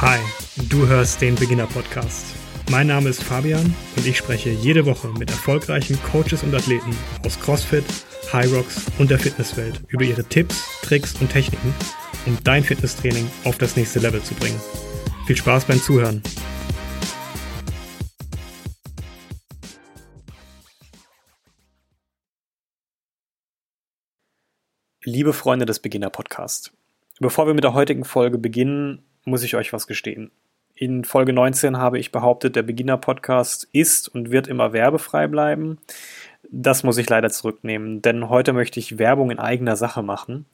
Hi, du hörst den Beginner Podcast. Mein Name ist Fabian und ich spreche jede Woche mit erfolgreichen Coaches und Athleten aus CrossFit, High Rocks und der Fitnesswelt über ihre Tipps, Tricks und Techniken, um dein Fitnesstraining auf das nächste Level zu bringen. Viel Spaß beim Zuhören. Liebe Freunde des Beginner Podcast, bevor wir mit der heutigen Folge beginnen, muss ich euch was gestehen. In Folge 19 habe ich behauptet, der Beginner Podcast ist und wird immer werbefrei bleiben. Das muss ich leider zurücknehmen, denn heute möchte ich Werbung in eigener Sache machen.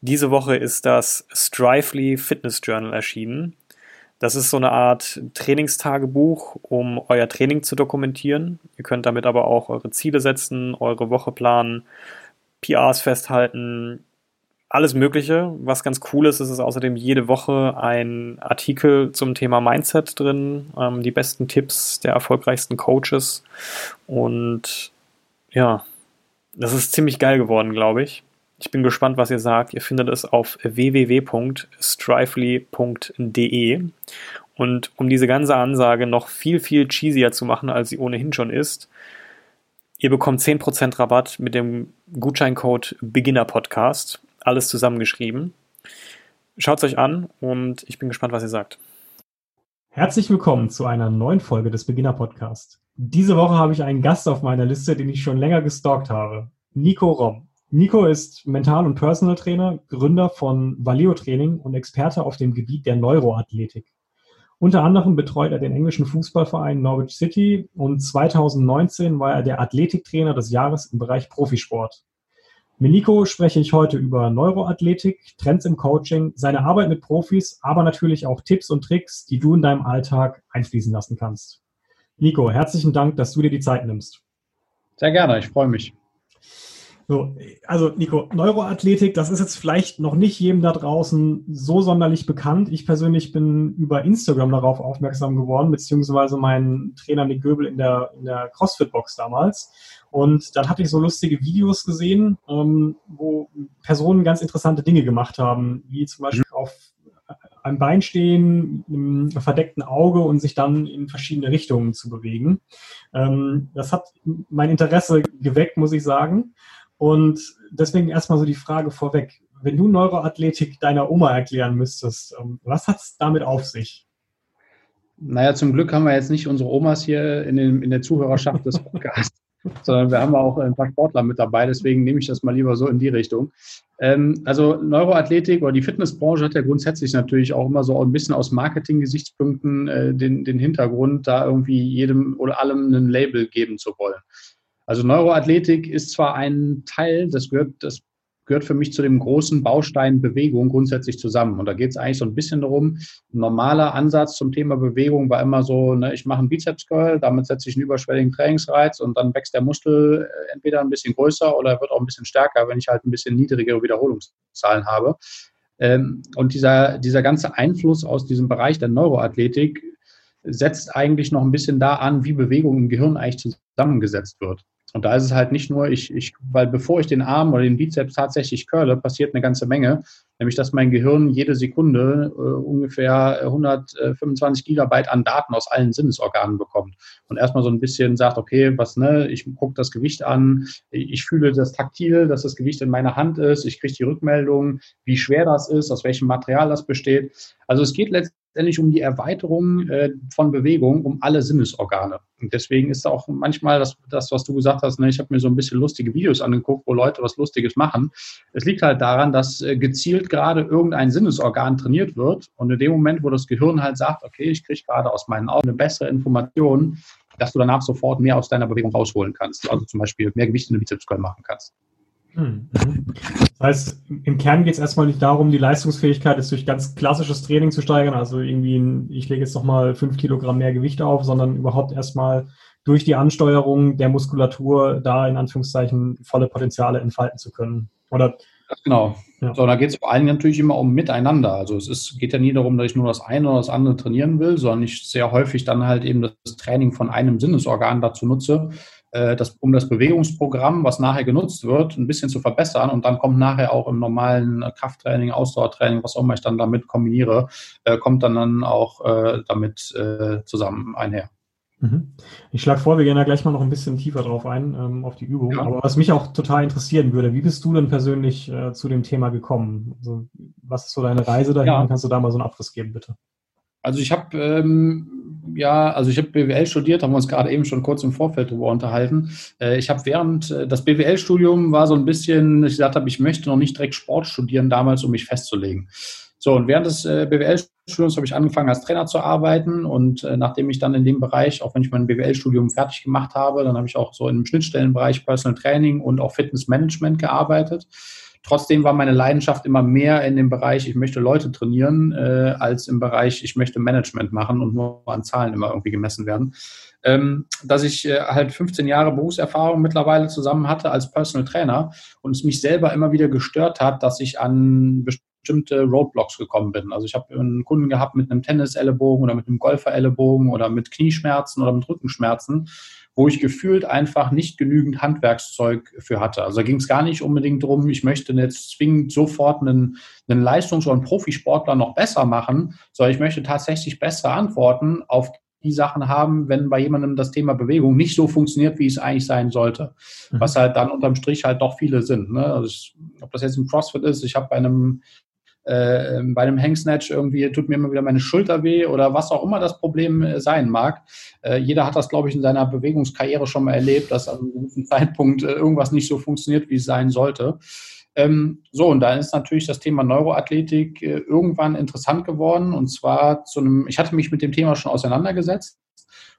Diese Woche ist das Strively Fitness Journal erschienen. Das ist so eine Art Trainingstagebuch, um euer Training zu dokumentieren. Ihr könnt damit aber auch eure Ziele setzen, eure Woche planen PRs festhalten, alles Mögliche. Was ganz cool ist, ist es außerdem jede Woche ein Artikel zum Thema Mindset drin, ähm, die besten Tipps der erfolgreichsten Coaches. Und ja, das ist ziemlich geil geworden, glaube ich. Ich bin gespannt, was ihr sagt. Ihr findet es auf www.strively.de. Und um diese ganze Ansage noch viel, viel cheesier zu machen, als sie ohnehin schon ist, Ihr bekommt 10% Rabatt mit dem Gutscheincode Beginner Podcast. Alles zusammengeschrieben. Schaut es euch an und ich bin gespannt, was ihr sagt. Herzlich willkommen zu einer neuen Folge des Beginner Podcast. Diese Woche habe ich einen Gast auf meiner Liste, den ich schon länger gestalkt habe. Nico Rom. Nico ist Mental- und Personal Trainer, Gründer von Valeo Training und Experte auf dem Gebiet der Neuroathletik. Unter anderem betreut er den englischen Fußballverein Norwich City und 2019 war er der Athletiktrainer des Jahres im Bereich Profisport. Mit Nico spreche ich heute über Neuroathletik, Trends im Coaching, seine Arbeit mit Profis, aber natürlich auch Tipps und Tricks, die du in deinem Alltag einfließen lassen kannst. Nico, herzlichen Dank, dass du dir die Zeit nimmst. Sehr gerne, ich freue mich. So, also Nico, Neuroathletik, das ist jetzt vielleicht noch nicht jedem da draußen so sonderlich bekannt. Ich persönlich bin über Instagram darauf aufmerksam geworden, beziehungsweise mein Trainer Nick Göbel in der, in der CrossFit-Box damals. Und dann hatte ich so lustige Videos gesehen, ähm, wo Personen ganz interessante Dinge gemacht haben, wie zum Beispiel auf einem Bein stehen, einem verdeckten Auge und sich dann in verschiedene Richtungen zu bewegen. Ähm, das hat mein Interesse geweckt, muss ich sagen. Und deswegen erstmal so die Frage vorweg. Wenn du Neuroathletik deiner Oma erklären müsstest, ähm, was hat es damit auf sich? Naja, zum Glück haben wir jetzt nicht unsere Omas hier in, den, in der Zuhörerschaft des Podcasts, sondern wir haben auch ein paar Sportler mit dabei. Deswegen nehme ich das mal lieber so in die Richtung. Ähm, also Neuroathletik oder die Fitnessbranche hat ja grundsätzlich natürlich auch immer so ein bisschen aus Marketing-Gesichtspunkten äh, den, den Hintergrund, da irgendwie jedem oder allem ein Label geben zu wollen. Also Neuroathletik ist zwar ein Teil, das gehört, das gehört für mich zu dem großen Baustein Bewegung grundsätzlich zusammen. Und da geht es eigentlich so ein bisschen darum, ein normaler Ansatz zum Thema Bewegung war immer so, ne, ich mache einen Bizeps-Curl, damit setze ich einen überschwelligen Trainingsreiz und dann wächst der Muskel äh, entweder ein bisschen größer oder wird auch ein bisschen stärker, wenn ich halt ein bisschen niedrigere Wiederholungszahlen habe. Ähm, und dieser, dieser ganze Einfluss aus diesem Bereich der Neuroathletik setzt eigentlich noch ein bisschen da an, wie Bewegung im Gehirn eigentlich zusammengesetzt wird. Und da ist es halt nicht nur, ich, ich, weil bevor ich den Arm oder den Bizeps tatsächlich curle, passiert eine ganze Menge. Nämlich, dass mein Gehirn jede Sekunde äh, ungefähr 125 Gigabyte an Daten aus allen Sinnesorganen bekommt. Und erstmal so ein bisschen sagt, okay, was, ne, ich gucke das Gewicht an, ich fühle das taktil, dass das Gewicht in meiner Hand ist, ich kriege die Rückmeldung, wie schwer das ist, aus welchem Material das besteht. Also es geht letztendlich letztendlich um die Erweiterung äh, von Bewegung um alle Sinnesorgane. Und deswegen ist auch manchmal das, das was du gesagt hast, ne, ich habe mir so ein bisschen lustige Videos angeguckt, wo Leute was Lustiges machen. Es liegt halt daran, dass äh, gezielt gerade irgendein Sinnesorgan trainiert wird. Und in dem Moment, wo das Gehirn halt sagt, okay, ich kriege gerade aus meinen Augen eine bessere Information, dass du danach sofort mehr aus deiner Bewegung rausholen kannst. Also zum Beispiel mehr Gewicht in den Bizeps machen kannst. Hm, mhm. Das heißt, im Kern geht es erstmal nicht darum, die Leistungsfähigkeit jetzt durch ganz klassisches Training zu steigern, also irgendwie, ein, ich lege jetzt nochmal fünf Kilogramm mehr Gewicht auf, sondern überhaupt erstmal durch die Ansteuerung der Muskulatur da in Anführungszeichen volle Potenziale entfalten zu können. Oder genau. Ja. So, da geht es vor allem natürlich immer um Miteinander. Also es ist, geht ja nie darum, dass ich nur das eine oder das andere trainieren will, sondern ich sehr häufig dann halt eben das Training von einem Sinnesorgan dazu nutze, das, um das Bewegungsprogramm, was nachher genutzt wird, ein bisschen zu verbessern. Und dann kommt nachher auch im normalen Krafttraining, Ausdauertraining, was auch immer ich dann damit kombiniere, äh, kommt dann, dann auch äh, damit äh, zusammen einher. Mhm. Ich schlage vor, wir gehen da gleich mal noch ein bisschen tiefer drauf ein, ähm, auf die Übung. Ja. Aber was mich auch total interessieren würde, wie bist du denn persönlich äh, zu dem Thema gekommen? Also, was ist so deine Reise dahin? Ja. Kannst du da mal so einen Abriss geben, bitte? Also ich habe ähm, ja, also ich habe BWL studiert, haben wir uns gerade eben schon kurz im Vorfeld darüber unterhalten. Äh, ich habe während äh, das BWL-Studium war so ein bisschen, ich gesagt habe, ich möchte noch nicht direkt Sport studieren damals, um mich festzulegen. So, und während des äh, BWL-Studiums habe ich angefangen, als Trainer zu arbeiten. Und äh, nachdem ich dann in dem Bereich, auch wenn ich mein BWL-Studium fertig gemacht habe, dann habe ich auch so im Schnittstellenbereich Personal Training und auch Fitness Management gearbeitet. Trotzdem war meine Leidenschaft immer mehr in dem Bereich, ich möchte Leute trainieren, äh, als im Bereich, ich möchte Management machen und nur an Zahlen immer irgendwie gemessen werden. Ähm, dass ich äh, halt 15 Jahre Berufserfahrung mittlerweile zusammen hatte als Personal Trainer und es mich selber immer wieder gestört hat, dass ich an bestimmte Roadblocks gekommen bin. Also ich habe einen Kunden gehabt mit einem Tennis-Ellenbogen oder mit einem Golfer-Ellenbogen oder mit Knieschmerzen oder mit Rückenschmerzen, wo ich gefühlt einfach nicht genügend Handwerkszeug für hatte. Also da ging es gar nicht unbedingt darum, ich möchte jetzt zwingend sofort einen, einen Leistungs- oder einen Profisportler noch besser machen, sondern ich möchte tatsächlich bessere Antworten auf die Sachen haben, wenn bei jemandem das Thema Bewegung nicht so funktioniert, wie es eigentlich sein sollte. Mhm. Was halt dann unterm Strich halt doch viele sind. Ne? Also ich, ob das jetzt im CrossFit ist, ich habe bei einem äh, bei einem Hangsnatch irgendwie tut mir immer wieder meine Schulter weh oder was auch immer das Problem äh, sein mag. Äh, jeder hat das, glaube ich, in seiner Bewegungskarriere schon mal erlebt, dass an einem gewissen Zeitpunkt äh, irgendwas nicht so funktioniert, wie es sein sollte. Ähm, so, und da ist natürlich das Thema Neuroathletik äh, irgendwann interessant geworden. Und zwar zu einem, ich hatte mich mit dem Thema schon auseinandergesetzt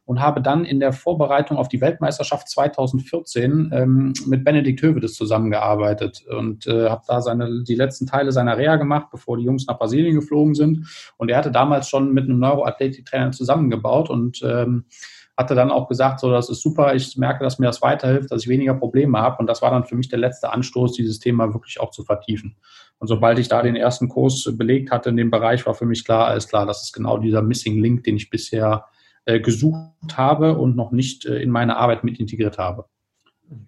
und habe dann in der Vorbereitung auf die Weltmeisterschaft 2014 ähm, mit Benedikt Hövedes zusammengearbeitet und äh, habe da seine, die letzten Teile seiner Reha gemacht, bevor die Jungs nach Brasilien geflogen sind. Und er hatte damals schon mit einem Neuroathletiktrainer zusammengebaut und ähm, hatte dann auch gesagt, so, das ist super, ich merke, dass mir das weiterhilft, dass ich weniger Probleme habe. Und das war dann für mich der letzte Anstoß, dieses Thema wirklich auch zu vertiefen. Und sobald ich da den ersten Kurs belegt hatte in dem Bereich, war für mich klar, alles klar, das ist genau dieser Missing Link, den ich bisher äh, gesucht habe und noch nicht äh, in meine Arbeit mit integriert habe.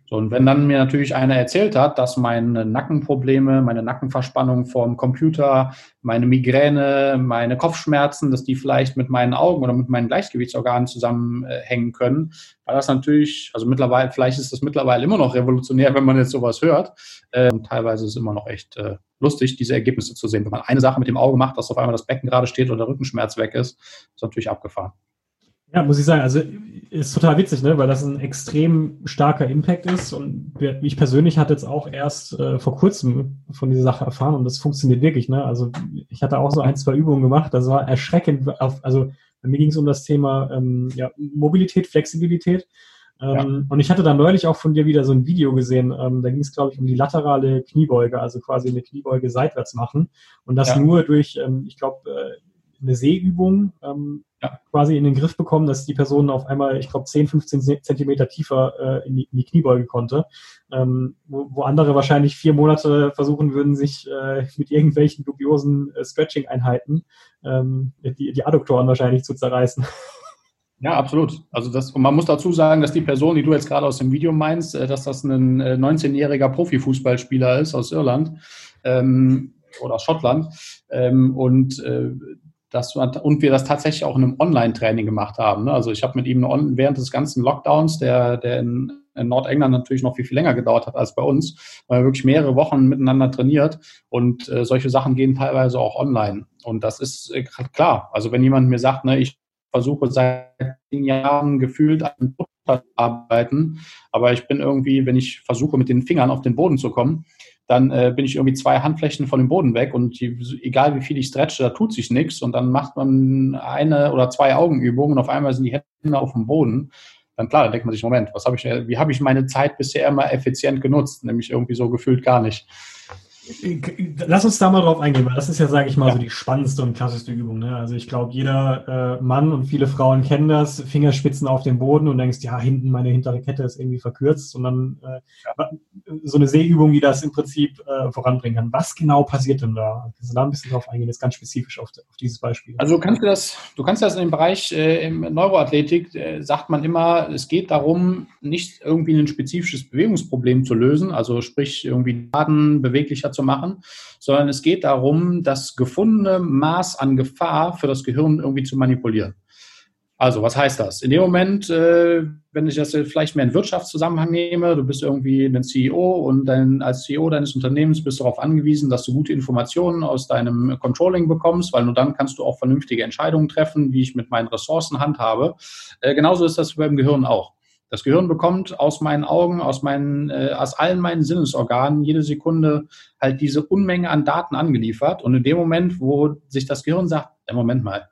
So, und wenn dann mir natürlich einer erzählt hat, dass meine Nackenprobleme, meine Nackenverspannung vorm Computer, meine Migräne, meine Kopfschmerzen, dass die vielleicht mit meinen Augen oder mit meinen Gleichgewichtsorganen zusammenhängen können, war das natürlich, also mittlerweile, vielleicht ist das mittlerweile immer noch revolutionär, wenn man jetzt sowas hört. Ähm, teilweise ist es immer noch echt äh, lustig, diese Ergebnisse zu sehen. Wenn man eine Sache mit dem Auge macht, dass auf einmal das Becken gerade steht oder der Rückenschmerz weg ist, ist natürlich abgefahren. Ja, muss ich sagen, also ist total witzig, ne, weil das ein extrem starker Impact ist und ich persönlich hatte jetzt auch erst äh, vor kurzem von dieser Sache erfahren und das funktioniert wirklich, ne? Also ich hatte auch so ein, zwei Übungen gemacht, das war erschreckend, auf, also bei mir ging es um das Thema ähm, ja, Mobilität, Flexibilität. Ähm, ja. Und ich hatte da neulich auch von dir wieder so ein Video gesehen. Ähm, da ging es, glaube ich, um die laterale Kniebeuge, also quasi eine Kniebeuge seitwärts machen. Und das ja. nur durch, ähm, ich glaube, äh, eine Sehübung ähm, ja. quasi in den Griff bekommen, dass die Person auf einmal, ich glaube, 10, 15 Zentimeter tiefer äh, in, die, in, die, Kniebeuge konnte. Ähm, wo, wo, andere wahrscheinlich vier Monate versuchen würden, sich äh, mit irgendwelchen dubiosen äh, Stretching-Einheiten ähm, die, die Adduktoren wahrscheinlich zu zerreißen. Ja, absolut. Also das, und man muss dazu sagen, dass die Person, die du jetzt gerade aus dem Video meinst, äh, dass das ein 19-jähriger äh, Profifußballspieler ist aus Irland ähm, oder aus Schottland. Ähm, und äh, das, und wir das tatsächlich auch in einem Online-Training gemacht haben. Ne? Also ich habe mit ihm während des ganzen Lockdowns, der, der in, in, Nordengland natürlich noch viel, viel länger gedauert hat als bei uns, weil wir wirklich mehrere Wochen miteinander trainiert und äh, solche Sachen gehen teilweise auch online. Und das ist äh, klar. Also wenn jemand mir sagt, ne, ich versuche seit zehn Jahren gefühlt an arbeiten, aber ich bin irgendwie, wenn ich versuche mit den Fingern auf den Boden zu kommen, dann äh, bin ich irgendwie zwei Handflächen von dem Boden weg und die, egal wie viel ich stretche, da tut sich nichts und dann macht man eine oder zwei Augenübungen und auf einmal sind die Hände auf dem Boden. Dann klar, dann denkt man sich, Moment, was habe ich, wie habe ich meine Zeit bisher immer effizient genutzt? Nämlich irgendwie so gefühlt gar nicht. Lass uns da mal drauf eingehen, weil das ist ja, sage ich mal, ja. so die spannendste und klassischste Übung. Ne? Also ich glaube, jeder äh, Mann und viele Frauen kennen das, Fingerspitzen auf dem Boden und denkst, ja, hinten meine hintere Kette ist irgendwie verkürzt und dann äh, ja. so eine Sehübung, die das im Prinzip äh, voranbringen kann. Was genau passiert denn da? Kannst du da ein bisschen drauf eingehen, jetzt ganz spezifisch auf, auf dieses Beispiel? Also du kannst das, du kannst das in dem Bereich äh, im Neuroathletik, äh, sagt man immer, es geht darum, nicht irgendwie ein spezifisches Bewegungsproblem zu lösen, also sprich irgendwie Daten beweglicher zu machen, sondern es geht darum, das gefundene Maß an Gefahr für das Gehirn irgendwie zu manipulieren. Also, was heißt das? In dem Moment, äh, wenn ich das vielleicht mehr in Wirtschaftszusammenhang nehme, du bist irgendwie ein CEO und dann als CEO deines Unternehmens bist du darauf angewiesen, dass du gute Informationen aus deinem Controlling bekommst, weil nur dann kannst du auch vernünftige Entscheidungen treffen, wie ich mit meinen Ressourcen handhabe. Äh, genauso ist das beim Gehirn auch. Das Gehirn bekommt aus meinen Augen, aus meinen, äh, aus allen meinen Sinnesorganen jede Sekunde halt diese Unmenge an Daten angeliefert. Und in dem Moment, wo sich das Gehirn sagt, ja, Moment mal,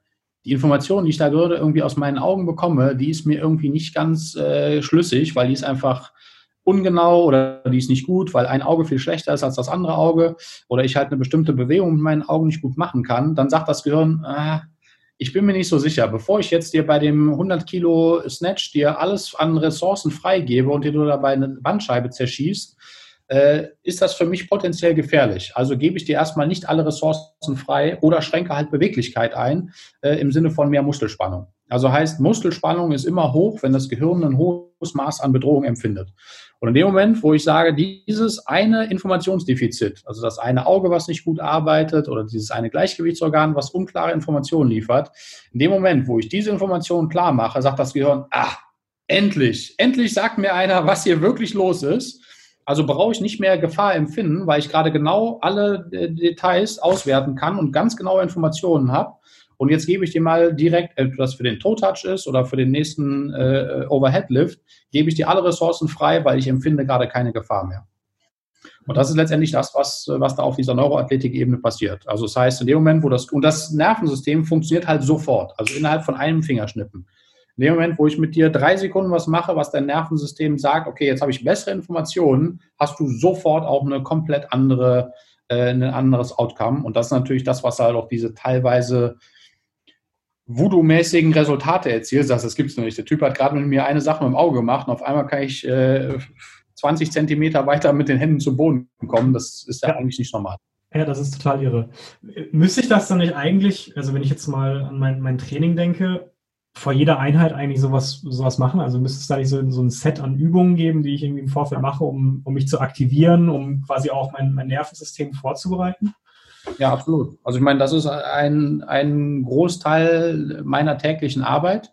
die Information, die ich da gerade irgendwie aus meinen Augen bekomme, die ist mir irgendwie nicht ganz äh, schlüssig, weil die ist einfach ungenau oder die ist nicht gut, weil ein Auge viel schlechter ist als das andere Auge oder ich halt eine bestimmte Bewegung mit meinen Augen nicht gut machen kann, dann sagt das Gehirn, ah, ich bin mir nicht so sicher. Bevor ich jetzt dir bei dem 100 Kilo Snatch dir alles an Ressourcen freigebe und dir nur dabei eine Bandscheibe zerschießt, äh, ist das für mich potenziell gefährlich. Also gebe ich dir erstmal nicht alle Ressourcen frei oder schränke halt Beweglichkeit ein äh, im Sinne von mehr Muskelspannung. Also heißt, Muskelspannung ist immer hoch, wenn das Gehirn ein hohes Maß an Bedrohung empfindet. Und in dem Moment, wo ich sage, dieses eine Informationsdefizit, also das eine Auge, was nicht gut arbeitet oder dieses eine Gleichgewichtsorgan, was unklare Informationen liefert, in dem Moment, wo ich diese Informationen klar mache, sagt das Gehirn, ah, endlich, endlich sagt mir einer, was hier wirklich los ist. Also brauche ich nicht mehr Gefahr empfinden, weil ich gerade genau alle äh, Details auswerten kann und ganz genaue Informationen habe. Und jetzt gebe ich dir mal direkt, ob das für den Toe-Touch ist oder für den nächsten äh, Overhead-Lift, gebe ich dir alle Ressourcen frei, weil ich empfinde gerade keine Gefahr mehr. Und das ist letztendlich das, was, was da auf dieser Neuroathletik-Ebene passiert. Also das heißt, in dem Moment, wo das, und das Nervensystem funktioniert halt sofort, also innerhalb von einem Fingerschnippen. In dem Moment, wo ich mit dir drei Sekunden was mache, was dein Nervensystem sagt, okay, jetzt habe ich bessere Informationen, hast du sofort auch eine komplett andere, äh, ein anderes Outcome. Und das ist natürlich das, was halt auch diese teilweise Voodoo-mäßigen Resultate erzielt, sagst, das gibt es noch nicht. Der Typ hat gerade mit mir eine Sache mit dem Auge gemacht und auf einmal kann ich äh, 20 Zentimeter weiter mit den Händen zum Boden kommen. Das ist ja, ja, eigentlich nicht normal. Ja, das ist total irre. Müsste ich das dann nicht eigentlich, also wenn ich jetzt mal an mein, mein Training denke, vor jeder Einheit eigentlich sowas, sowas machen? Also müsste es da nicht so, so ein Set an Übungen geben, die ich irgendwie im Vorfeld mache, um, um mich zu aktivieren, um quasi auch mein, mein Nervensystem vorzubereiten? Ja, absolut. Also ich meine, das ist ein, ein Großteil meiner täglichen Arbeit,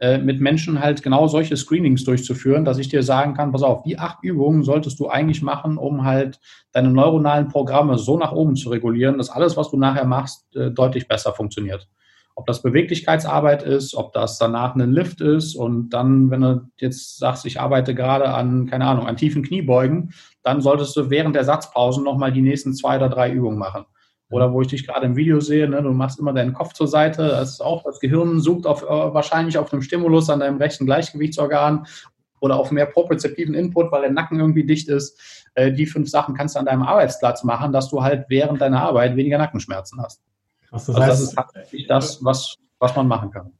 äh, mit Menschen halt genau solche Screenings durchzuführen, dass ich dir sagen kann, pass auf, die acht Übungen solltest du eigentlich machen, um halt deine neuronalen Programme so nach oben zu regulieren, dass alles, was du nachher machst, äh, deutlich besser funktioniert. Ob das Beweglichkeitsarbeit ist, ob das danach ein Lift ist und dann, wenn du jetzt sagst, ich arbeite gerade an, keine Ahnung, an tiefen Kniebeugen, dann solltest du während der Satzpausen nochmal die nächsten zwei oder drei Übungen machen. Oder wo ich dich gerade im Video sehe, ne, du machst immer deinen Kopf zur Seite. Das ist auch, das Gehirn sucht auf, äh, wahrscheinlich auf einem Stimulus an deinem rechten Gleichgewichtsorgan oder auf mehr propriozeptiven Input, weil der Nacken irgendwie dicht ist. Äh, die fünf Sachen kannst du an deinem Arbeitsplatz machen, dass du halt während deiner Arbeit weniger Nackenschmerzen hast. Krass, das, also heißt, das ist tatsächlich das, was, was man machen kann.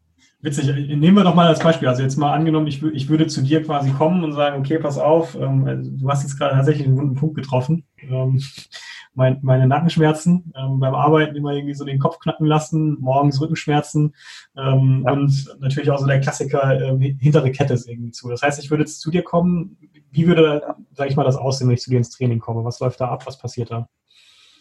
Witzig, nehmen wir doch mal als Beispiel. Also jetzt mal angenommen, ich, ich würde zu dir quasi kommen und sagen, okay, pass auf, ähm, du hast jetzt gerade tatsächlich einen wunden Punkt getroffen. Ähm, mein, meine Nackenschmerzen, ähm, beim Arbeiten immer irgendwie so den Kopf knacken lassen, morgens Rückenschmerzen ähm, ja. und natürlich auch so der Klassiker äh, hintere Kette ist irgendwie zu. Das heißt, ich würde jetzt zu dir kommen. Wie würde, sag ich mal, das aussehen, wenn ich zu dir ins Training komme? Was läuft da ab? Was passiert da?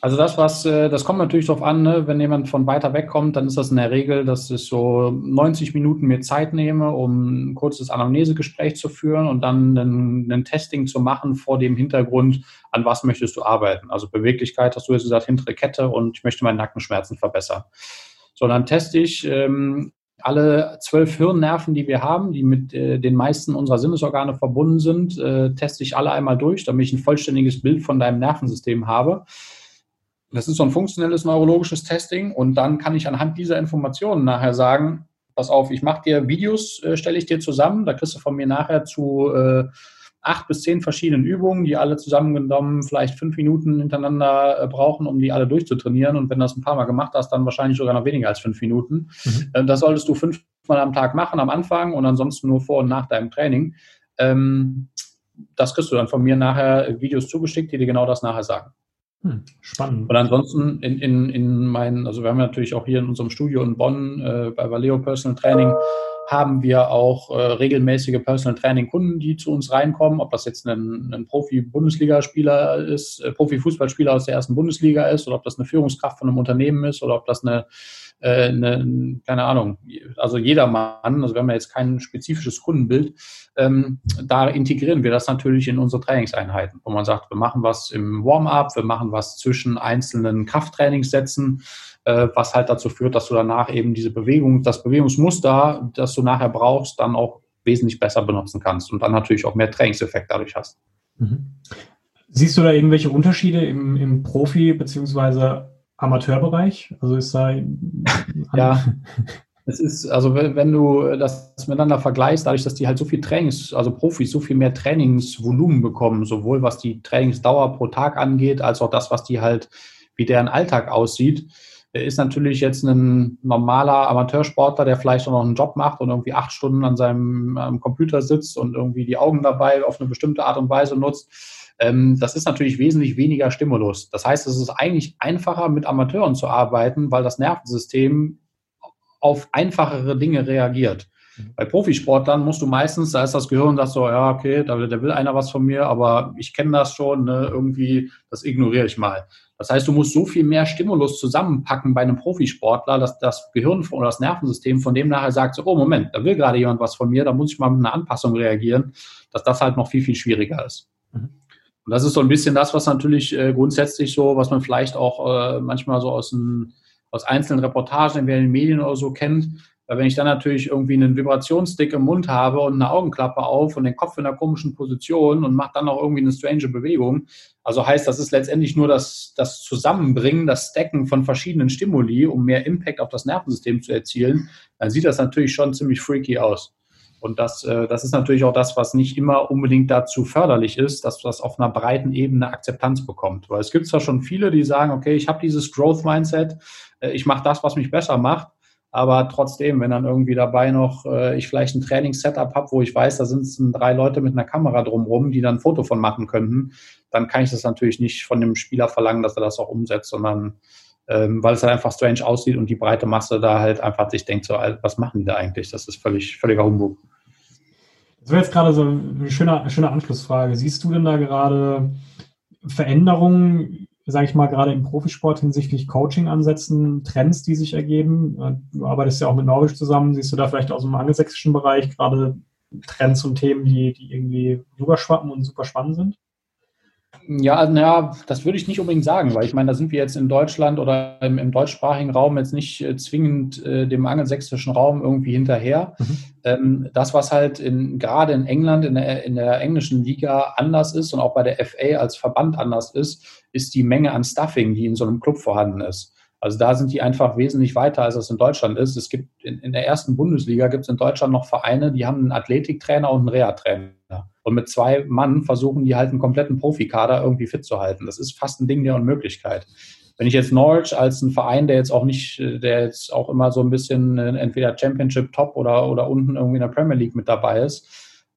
Also das, was, äh, das kommt natürlich darauf an, ne? wenn jemand von weiter weg kommt, dann ist das in der Regel, dass ich so 90 Minuten mir Zeit nehme, um ein kurzes Anamnesegespräch zu führen und dann ein, ein Testing zu machen vor dem Hintergrund, an was möchtest du arbeiten. Also Beweglichkeit, hast du jetzt gesagt, hintere Kette und ich möchte meine Nackenschmerzen verbessern. So, dann teste ich ähm, alle zwölf Hirnnerven, die wir haben, die mit äh, den meisten unserer Sinnesorgane verbunden sind, äh, teste ich alle einmal durch, damit ich ein vollständiges Bild von deinem Nervensystem habe. Das ist so ein funktionelles neurologisches Testing und dann kann ich anhand dieser Informationen nachher sagen, pass auf, ich mache dir Videos, äh, stelle ich dir zusammen, da kriegst du von mir nachher zu äh, acht bis zehn verschiedenen Übungen, die alle zusammengenommen vielleicht fünf Minuten hintereinander äh, brauchen, um die alle durchzutrainieren. Und wenn du das ein paar Mal gemacht hast, dann wahrscheinlich sogar noch weniger als fünf Minuten. Mhm. Äh, das solltest du fünfmal am Tag machen am Anfang und ansonsten nur vor und nach deinem Training. Ähm, das kriegst du dann von mir nachher Videos zugeschickt, die dir genau das nachher sagen. Hm, spannend. Und ansonsten in, in, in meinen, also wir haben natürlich auch hier in unserem Studio in Bonn äh, bei Valeo Personal Training haben wir auch äh, regelmäßige Personal Training Kunden, die zu uns reinkommen, ob das jetzt ein, ein Profi-Bundesligaspieler ist, äh, Profi-Fußballspieler aus der ersten Bundesliga ist oder ob das eine Führungskraft von einem Unternehmen ist oder ob das eine äh, eine, keine Ahnung, also jedermann, also wir haben ja jetzt kein spezifisches Kundenbild, ähm, da integrieren wir das natürlich in unsere Trainingseinheiten, wo man sagt, wir machen was im Warm-up, wir machen was zwischen einzelnen Krafttrainingssätzen, äh, was halt dazu führt, dass du danach eben diese Bewegung, das Bewegungsmuster, das du nachher brauchst, dann auch wesentlich besser benutzen kannst und dann natürlich auch mehr Trainingseffekt dadurch hast. Mhm. Siehst du da irgendwelche Unterschiede im, im Profi- bzw. Amateurbereich? Also ist da. ja. Es ist, also wenn, du das miteinander vergleichst, dadurch, dass die halt so viel Trainings, also Profis, so viel mehr Trainingsvolumen bekommen, sowohl was die Trainingsdauer pro Tag angeht, als auch das, was die halt, wie deren Alltag aussieht, ist natürlich jetzt ein normaler Amateursportler, der vielleicht auch noch einen Job macht und irgendwie acht Stunden an seinem Computer sitzt und irgendwie die Augen dabei auf eine bestimmte Art und Weise nutzt das ist natürlich wesentlich weniger Stimulus. Das heißt, es ist eigentlich einfacher, mit Amateuren zu arbeiten, weil das Nervensystem auf einfachere Dinge reagiert. Mhm. Bei Profisportlern musst du meistens, da ist das Gehirn das so, ja, okay, da, da will einer was von mir, aber ich kenne das schon, ne, irgendwie, das ignoriere ich mal. Das heißt, du musst so viel mehr Stimulus zusammenpacken bei einem Profisportler, dass das Gehirn oder das Nervensystem von dem nachher sagt, so, oh Moment, da will gerade jemand was von mir, da muss ich mal mit einer Anpassung reagieren, dass das halt noch viel, viel schwieriger ist. Mhm. Und das ist so ein bisschen das, was natürlich äh, grundsätzlich so, was man vielleicht auch äh, manchmal so aus, ein, aus einzelnen Reportagen in den Medien oder so kennt. Weil wenn ich dann natürlich irgendwie einen Vibrationsstick im Mund habe und eine Augenklappe auf und den Kopf in einer komischen Position und mache dann auch irgendwie eine strange Bewegung. Also heißt, das ist letztendlich nur das, das Zusammenbringen, das Stacken von verschiedenen Stimuli, um mehr Impact auf das Nervensystem zu erzielen, dann sieht das natürlich schon ziemlich freaky aus. Und das, äh, das ist natürlich auch das, was nicht immer unbedingt dazu förderlich ist, dass das auf einer breiten Ebene Akzeptanz bekommt. Weil es gibt zwar schon viele, die sagen, okay, ich habe dieses Growth-Mindset, äh, ich mache das, was mich besser macht, aber trotzdem, wenn dann irgendwie dabei noch äh, ich vielleicht ein Trainingssetup habe, wo ich weiß, da sind drei Leute mit einer Kamera drumherum, die dann ein Foto von machen könnten, dann kann ich das natürlich nicht von dem Spieler verlangen, dass er das auch umsetzt, sondern ähm, weil es halt einfach strange aussieht und die breite Masse da halt einfach sich denkt, so, was machen die da eigentlich? Das ist völlig, völliger Humbug. Das wäre jetzt gerade so eine schöne, schöne Anschlussfrage. Siehst du denn da gerade Veränderungen, sage ich mal, gerade im Profisport hinsichtlich Coaching-Ansätzen, Trends, die sich ergeben? Du arbeitest ja auch mit Norwich zusammen. Siehst du da vielleicht aus dem angelsächsischen Bereich gerade Trends und Themen, die, die irgendwie rüberschwappen und super spannend sind? Ja, naja, das würde ich nicht unbedingt sagen, weil ich meine, da sind wir jetzt in Deutschland oder im, im deutschsprachigen Raum jetzt nicht äh, zwingend äh, dem angelsächsischen Raum irgendwie hinterher. Mhm. Ähm, das, was halt in, gerade in England, in der, in der englischen Liga anders ist und auch bei der FA als Verband anders ist, ist die Menge an Stuffing, die in so einem Club vorhanden ist. Also da sind die einfach wesentlich weiter, als es in Deutschland ist. Es gibt in, in der ersten Bundesliga gibt es in Deutschland noch Vereine, die haben einen Athletiktrainer und einen Reha-Trainer. Und mit zwei Mann versuchen die halt einen kompletten Profikader irgendwie fit zu halten. Das ist fast ein Ding der Unmöglichkeit. Wenn ich jetzt Norwich als ein Verein, der jetzt auch nicht, der jetzt auch immer so ein bisschen äh, entweder Championship Top oder, oder unten irgendwie in der Premier League mit dabei ist,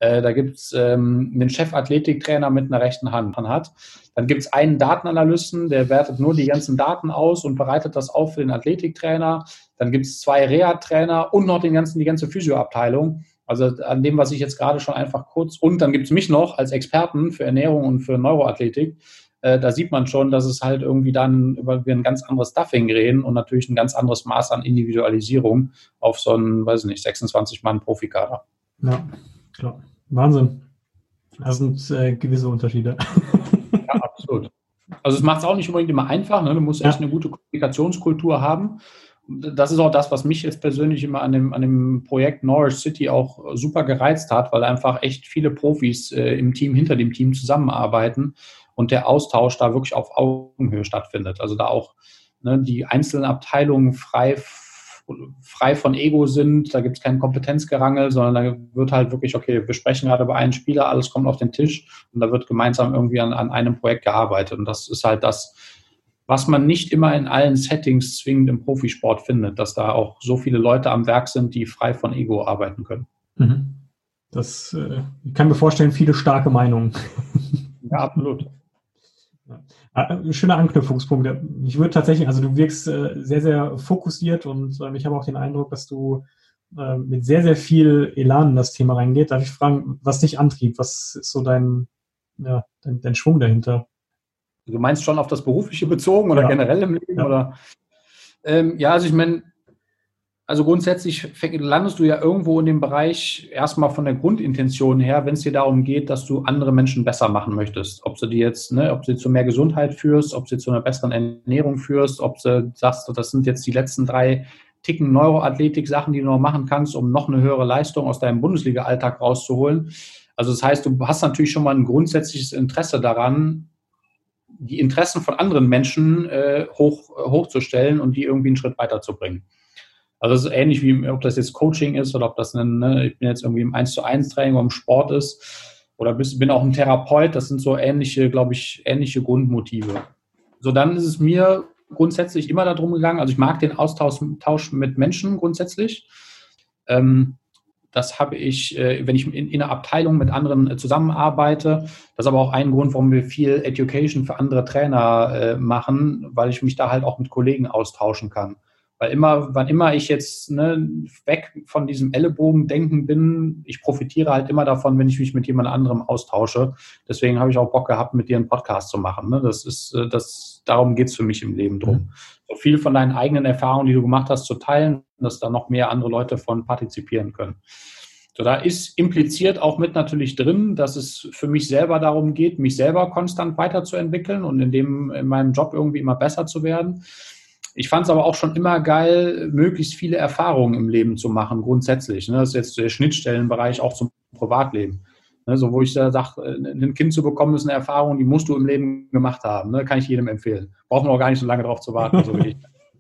da gibt es ähm, einen Chef-Athletiktrainer mit einer rechten Hand hat. Dann gibt es einen Datenanalysten, der wertet nur die ganzen Daten aus und bereitet das auf für den Athletiktrainer. Dann gibt es zwei Reha-Trainer und noch den ganzen, die ganze Physioabteilung. Also an dem, was ich jetzt gerade schon einfach kurz, und dann gibt es mich noch als Experten für Ernährung und für Neuroathletik. Äh, da sieht man schon, dass es halt irgendwie dann über wir ein ganz anderes Stuffing reden und natürlich ein ganz anderes Maß an Individualisierung auf so einen, weiß ich nicht, 26 Mann Profikader. Ja, klar. Wahnsinn. Das sind äh, gewisse Unterschiede. ja, absolut. Also es macht es auch nicht unbedingt immer einfach. Ne? Du musst ja. echt eine gute Kommunikationskultur haben das ist auch das, was mich jetzt persönlich immer an dem, an dem Projekt Norwich City auch super gereizt hat, weil einfach echt viele Profis äh, im Team, hinter dem Team zusammenarbeiten und der Austausch da wirklich auf Augenhöhe stattfindet. Also da auch ne, die einzelnen Abteilungen frei frei von Ego sind, da gibt es kein Kompetenzgerangel, sondern da wird halt wirklich, okay, wir sprechen gerade über einen Spieler, alles kommt auf den Tisch und da wird gemeinsam irgendwie an, an einem Projekt gearbeitet. Und das ist halt das, was man nicht immer in allen Settings zwingend im Profisport findet, dass da auch so viele Leute am Werk sind, die frei von Ego arbeiten können. Mhm. Das, äh, ich kann mir vorstellen, viele starke Meinungen. Ja, absolut. Ja. Schöner Anknüpfungspunkt. Ich würde tatsächlich, also du wirkst äh, sehr, sehr fokussiert und äh, ich habe auch den Eindruck, dass du äh, mit sehr, sehr viel Elan in das Thema reingeht. Darf ich fragen, was dich antrieb? Was ist so dein, ja, dein, dein Schwung dahinter? Du meinst schon auf das Berufliche bezogen oder ja. generell im Leben? Ja. Oder? Ähm, ja, also ich meine, also grundsätzlich landest du ja irgendwo in dem Bereich erstmal von der Grundintention her, wenn es dir darum geht, dass du andere Menschen besser machen möchtest. Ob du die jetzt, ne, ob du zu mehr Gesundheit führst, ob du zu einer besseren Ernährung führst, ob du sagst, das sind jetzt die letzten drei Ticken Neuroathletik-Sachen, die du noch machen kannst, um noch eine höhere Leistung aus deinem Bundesliga-Alltag rauszuholen. Also das heißt, du hast natürlich schon mal ein grundsätzliches Interesse daran, die Interessen von anderen Menschen äh, hoch, hochzustellen und die irgendwie einen Schritt weiterzubringen. Also es ist ähnlich wie, ob das jetzt Coaching ist oder ob das ein, ne, ich bin jetzt irgendwie im 1 zu 1 Training oder im Sport ist oder bin auch ein Therapeut. Das sind so ähnliche, glaube ich, ähnliche Grundmotive. So, dann ist es mir grundsätzlich immer darum gegangen, also ich mag den Austausch mit Menschen grundsätzlich. Ähm, das habe ich, äh, wenn ich in, in, einer Abteilung mit anderen äh, zusammenarbeite. Das ist aber auch ein Grund, warum wir viel Education für andere Trainer äh, machen, weil ich mich da halt auch mit Kollegen austauschen kann. Weil immer, wann immer ich jetzt ne, weg von diesem Ellenbogen-Denken bin, ich profitiere halt immer davon, wenn ich mich mit jemand anderem austausche. Deswegen habe ich auch Bock gehabt, mit dir einen Podcast zu machen. Ne? Das ist, äh, das, darum geht es für mich im Leben drum. Mhm. So viel von deinen eigenen Erfahrungen, die du gemacht hast, zu teilen, dass da noch mehr andere Leute von partizipieren können. So, da ist impliziert auch mit natürlich drin, dass es für mich selber darum geht, mich selber konstant weiterzuentwickeln und in dem, in meinem Job irgendwie immer besser zu werden. Ich fand es aber auch schon immer geil, möglichst viele Erfahrungen im Leben zu machen, grundsätzlich. Ne? Das ist jetzt der Schnittstellenbereich auch zum Privatleben. Ne? So, wo ich da sage, ein Kind zu bekommen, ist eine Erfahrung, die musst du im Leben gemacht haben. Ne? Kann ich jedem empfehlen. Braucht man auch gar nicht so lange drauf zu warten, so wie ich.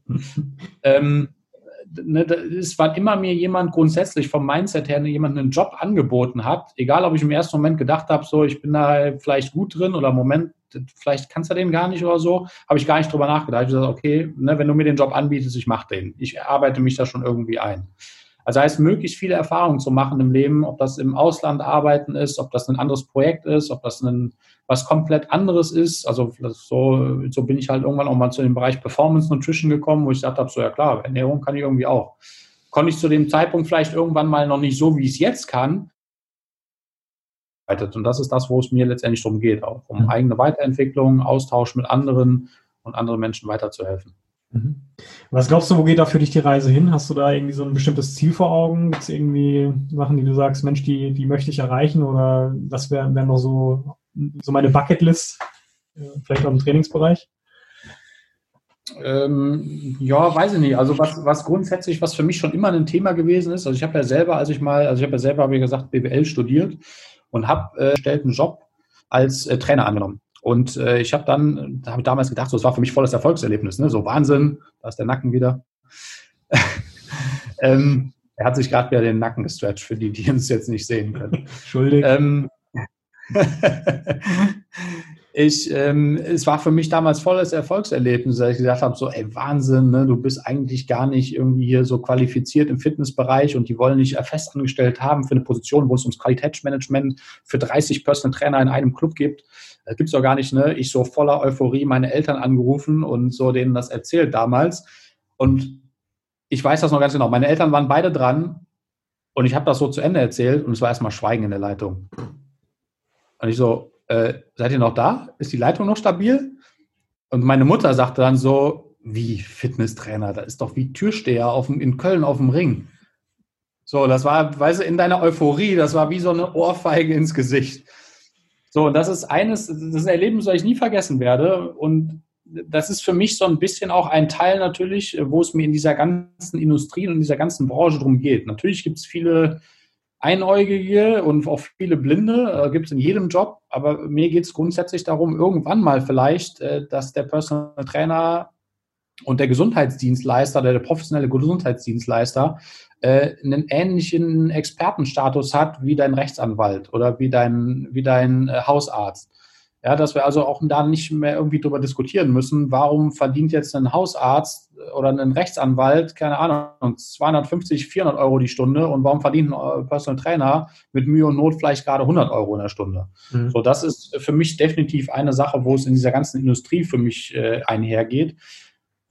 ähm, ne, es war immer mir jemand grundsätzlich vom Mindset her jemand einen Job angeboten hat, egal ob ich im ersten Moment gedacht habe, so ich bin da vielleicht gut drin oder im Moment vielleicht kannst du den gar nicht oder so, habe ich gar nicht drüber nachgedacht. Ich habe gesagt, okay, ne, wenn du mir den Job anbietest, ich mache den. Ich arbeite mich da schon irgendwie ein. Also heißt, möglichst viele Erfahrungen zu machen im Leben, ob das im Ausland arbeiten ist, ob das ein anderes Projekt ist, ob das ein, was komplett anderes ist. Also so, so bin ich halt irgendwann auch mal zu dem Bereich Performance Nutrition gekommen, wo ich gesagt habe, so ja klar, Ernährung kann ich irgendwie auch. Konnte ich zu dem Zeitpunkt vielleicht irgendwann mal noch nicht so, wie ich es jetzt kann, und das ist das, wo es mir letztendlich darum geht, auch um mhm. eigene Weiterentwicklung, Austausch mit anderen und anderen Menschen weiterzuhelfen. Mhm. Was glaubst du, wo geht da für dich die Reise hin? Hast du da irgendwie so ein bestimmtes Ziel vor Augen? Gibt es irgendwie Sachen, die du sagst, Mensch, die, die möchte ich erreichen oder das wäre wär noch so, so meine Bucketlist, äh, vielleicht auch im Trainingsbereich? Ähm, ja, weiß ich nicht. Also was, was grundsätzlich, was für mich schon immer ein Thema gewesen ist, also ich habe ja selber, als ich mal, also ich habe ja selber, wie gesagt, BWL studiert und habe äh, einen Job als äh, Trainer angenommen. Und äh, ich habe dann, habe damals gedacht, so, das war für mich volles Erfolgserlebnis, ne? so Wahnsinn, da ist der Nacken wieder. ähm, er hat sich gerade wieder den Nacken gestretcht, für die, die uns jetzt nicht sehen können. Entschuldigung. Ähm, ich, ähm, es war für mich damals volles Erfolgserlebnis, dass ich gesagt habe, so, ey, Wahnsinn, ne? du bist eigentlich gar nicht irgendwie hier so qualifiziert im Fitnessbereich und die wollen dich festangestellt haben für eine Position, wo es ums Qualitätsmanagement für 30 Personal Trainer in einem Club gibt. Das gibt's doch gar nicht, ne? Ich so voller Euphorie meine Eltern angerufen und so denen das erzählt damals. Und ich weiß das noch ganz genau. Meine Eltern waren beide dran und ich habe das so zu Ende erzählt und es war erstmal Schweigen in der Leitung. Und ich so, äh, seid ihr noch da? Ist die Leitung noch stabil? Und meine Mutter sagte dann so, wie Fitnesstrainer, da ist doch wie Türsteher auf dem, in Köln auf dem Ring. So, das war, weißt du, in deiner Euphorie, das war wie so eine Ohrfeige ins Gesicht. So, und das ist eines, das ist ein Erlebnis, das ich nie vergessen werde. Und das ist für mich so ein bisschen auch ein Teil natürlich, wo es mir in dieser ganzen Industrie und in dieser ganzen Branche drum geht. Natürlich gibt es viele Einäugige und auch viele Blinde, äh, gibt es in jedem Job, aber mir geht es grundsätzlich darum, irgendwann mal vielleicht, äh, dass der Personal Trainer und der Gesundheitsdienstleister, der, der professionelle Gesundheitsdienstleister, äh, einen ähnlichen Expertenstatus hat wie dein Rechtsanwalt oder wie dein, wie dein äh, Hausarzt. Ja, dass wir also auch da nicht mehr irgendwie drüber diskutieren müssen, warum verdient jetzt ein Hausarzt oder ein Rechtsanwalt, keine Ahnung, 250, 400 Euro die Stunde und warum verdient ein Personal Trainer mit Mühe und Not vielleicht gerade 100 Euro in der Stunde? Mhm. So, das ist für mich definitiv eine Sache, wo es in dieser ganzen Industrie für mich äh, einhergeht.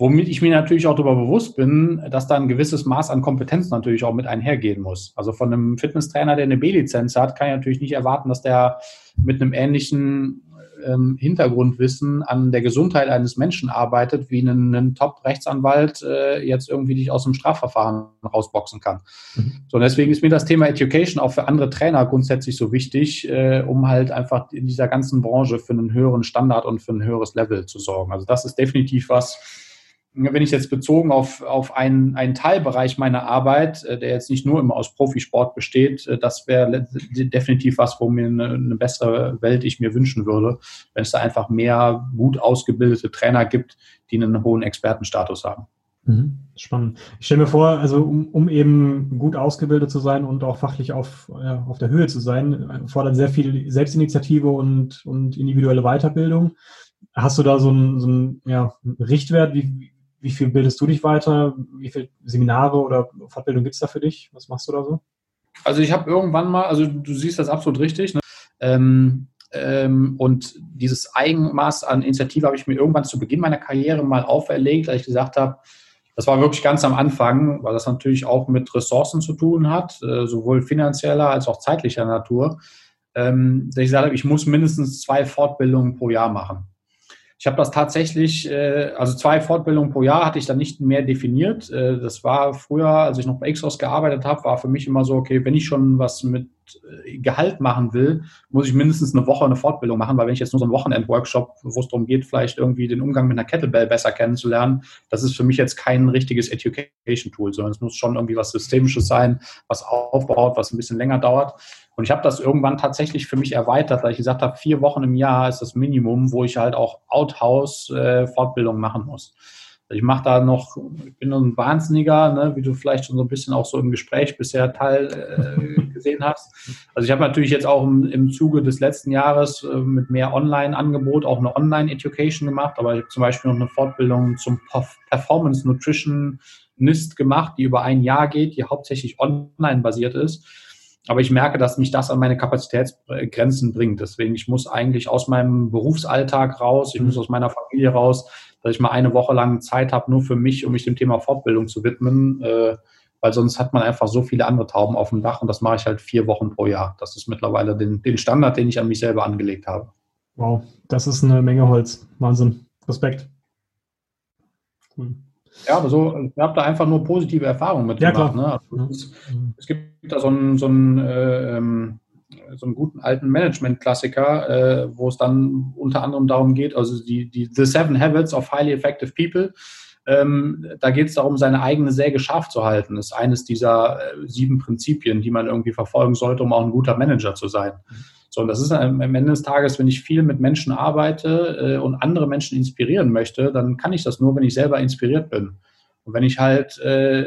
Womit ich mir natürlich auch darüber bewusst bin, dass da ein gewisses Maß an Kompetenz natürlich auch mit einhergehen muss. Also von einem Fitnesstrainer, der eine B-Lizenz hat, kann ich natürlich nicht erwarten, dass der mit einem ähnlichen ähm, Hintergrundwissen an der Gesundheit eines Menschen arbeitet, wie ein, ein Top-Rechtsanwalt äh, jetzt irgendwie dich aus dem Strafverfahren rausboxen kann. Mhm. So, und deswegen ist mir das Thema Education auch für andere Trainer grundsätzlich so wichtig, äh, um halt einfach in dieser ganzen Branche für einen höheren Standard und für ein höheres Level zu sorgen. Also das ist definitiv was, wenn ich jetzt bezogen auf, auf einen, einen Teilbereich meiner Arbeit, äh, der jetzt nicht nur immer aus Profisport besteht, äh, das wäre definitiv was, wo mir eine, eine, bessere Welt ich mir wünschen würde, wenn es da einfach mehr gut ausgebildete Trainer gibt, die einen hohen Expertenstatus haben. Mhm. Spannend. Ich stelle mir vor, also um, um, eben gut ausgebildet zu sein und auch fachlich auf, ja, auf der Höhe zu sein, fordert sehr viel Selbstinitiative und, und individuelle Weiterbildung. Hast du da so einen, so einen ja, Richtwert, wie, wie viel bildest du dich weiter? Wie viele Seminare oder Fortbildung gibt es da für dich? Was machst du da so? Also ich habe irgendwann mal, also du siehst das absolut richtig, ne? ähm, ähm, und dieses Eigenmaß an Initiative habe ich mir irgendwann zu Beginn meiner Karriere mal auferlegt, als ich gesagt habe, das war wirklich ganz am Anfang, weil das natürlich auch mit Ressourcen zu tun hat, äh, sowohl finanzieller als auch zeitlicher Natur, ähm, dass ich gesagt habe, ich muss mindestens zwei Fortbildungen pro Jahr machen. Ich habe das tatsächlich, äh, also zwei Fortbildungen pro Jahr hatte ich dann nicht mehr definiert. Äh, das war früher, als ich noch bei Xos gearbeitet habe, war für mich immer so, okay, wenn ich schon was mit äh, Gehalt machen will, muss ich mindestens eine Woche eine Fortbildung machen, weil wenn ich jetzt nur so einen Wochenend-Workshop, wo es darum geht, vielleicht irgendwie den Umgang mit einer Kettlebell besser kennenzulernen, das ist für mich jetzt kein richtiges Education-Tool, sondern es muss schon irgendwie was Systemisches sein, was aufbaut, was ein bisschen länger dauert. Und ich habe das irgendwann tatsächlich für mich erweitert, weil ich gesagt habe, vier Wochen im Jahr ist das Minimum, wo ich halt auch Outhouse-Fortbildung äh, machen muss. Ich mache da noch, ich bin ein Wahnsinniger, ne, wie du vielleicht schon so ein bisschen auch so im Gespräch bisher teil äh, gesehen hast. Also ich habe natürlich jetzt auch im, im Zuge des letzten Jahres äh, mit mehr Online-Angebot auch eine Online-Education gemacht, aber ich habe zum Beispiel noch eine Fortbildung zum Performance Nutrition NIST gemacht, die über ein Jahr geht, die hauptsächlich online basiert ist. Aber ich merke, dass mich das an meine Kapazitätsgrenzen bringt. Deswegen, ich muss eigentlich aus meinem Berufsalltag raus, ich muss mhm. aus meiner Familie raus, dass ich mal eine Woche lang Zeit habe, nur für mich, um mich dem Thema Fortbildung zu widmen. Äh, weil sonst hat man einfach so viele andere Tauben auf dem Dach und das mache ich halt vier Wochen pro Jahr. Das ist mittlerweile den, den Standard, den ich an mich selber angelegt habe. Wow, das ist eine Menge Holz. Wahnsinn. Respekt. Cool. Ja, aber so, ich habe da einfach nur positive Erfahrungen mit ja, gemacht. Ne? Also es, es, gibt da so einen, so einen, äh, ähm, so einen guten alten Management-Klassiker, äh, wo es dann unter anderem darum geht, also die, die The Seven Habits of Highly Effective People. Ähm, da geht es darum, seine eigene Säge scharf zu halten. Das ist eines dieser äh, sieben Prinzipien, die man irgendwie verfolgen sollte, um auch ein guter Manager zu sein. Mhm. So, und das ist am Ende des Tages, wenn ich viel mit Menschen arbeite äh, und andere Menschen inspirieren möchte, dann kann ich das nur, wenn ich selber inspiriert bin. Und wenn ich halt, äh,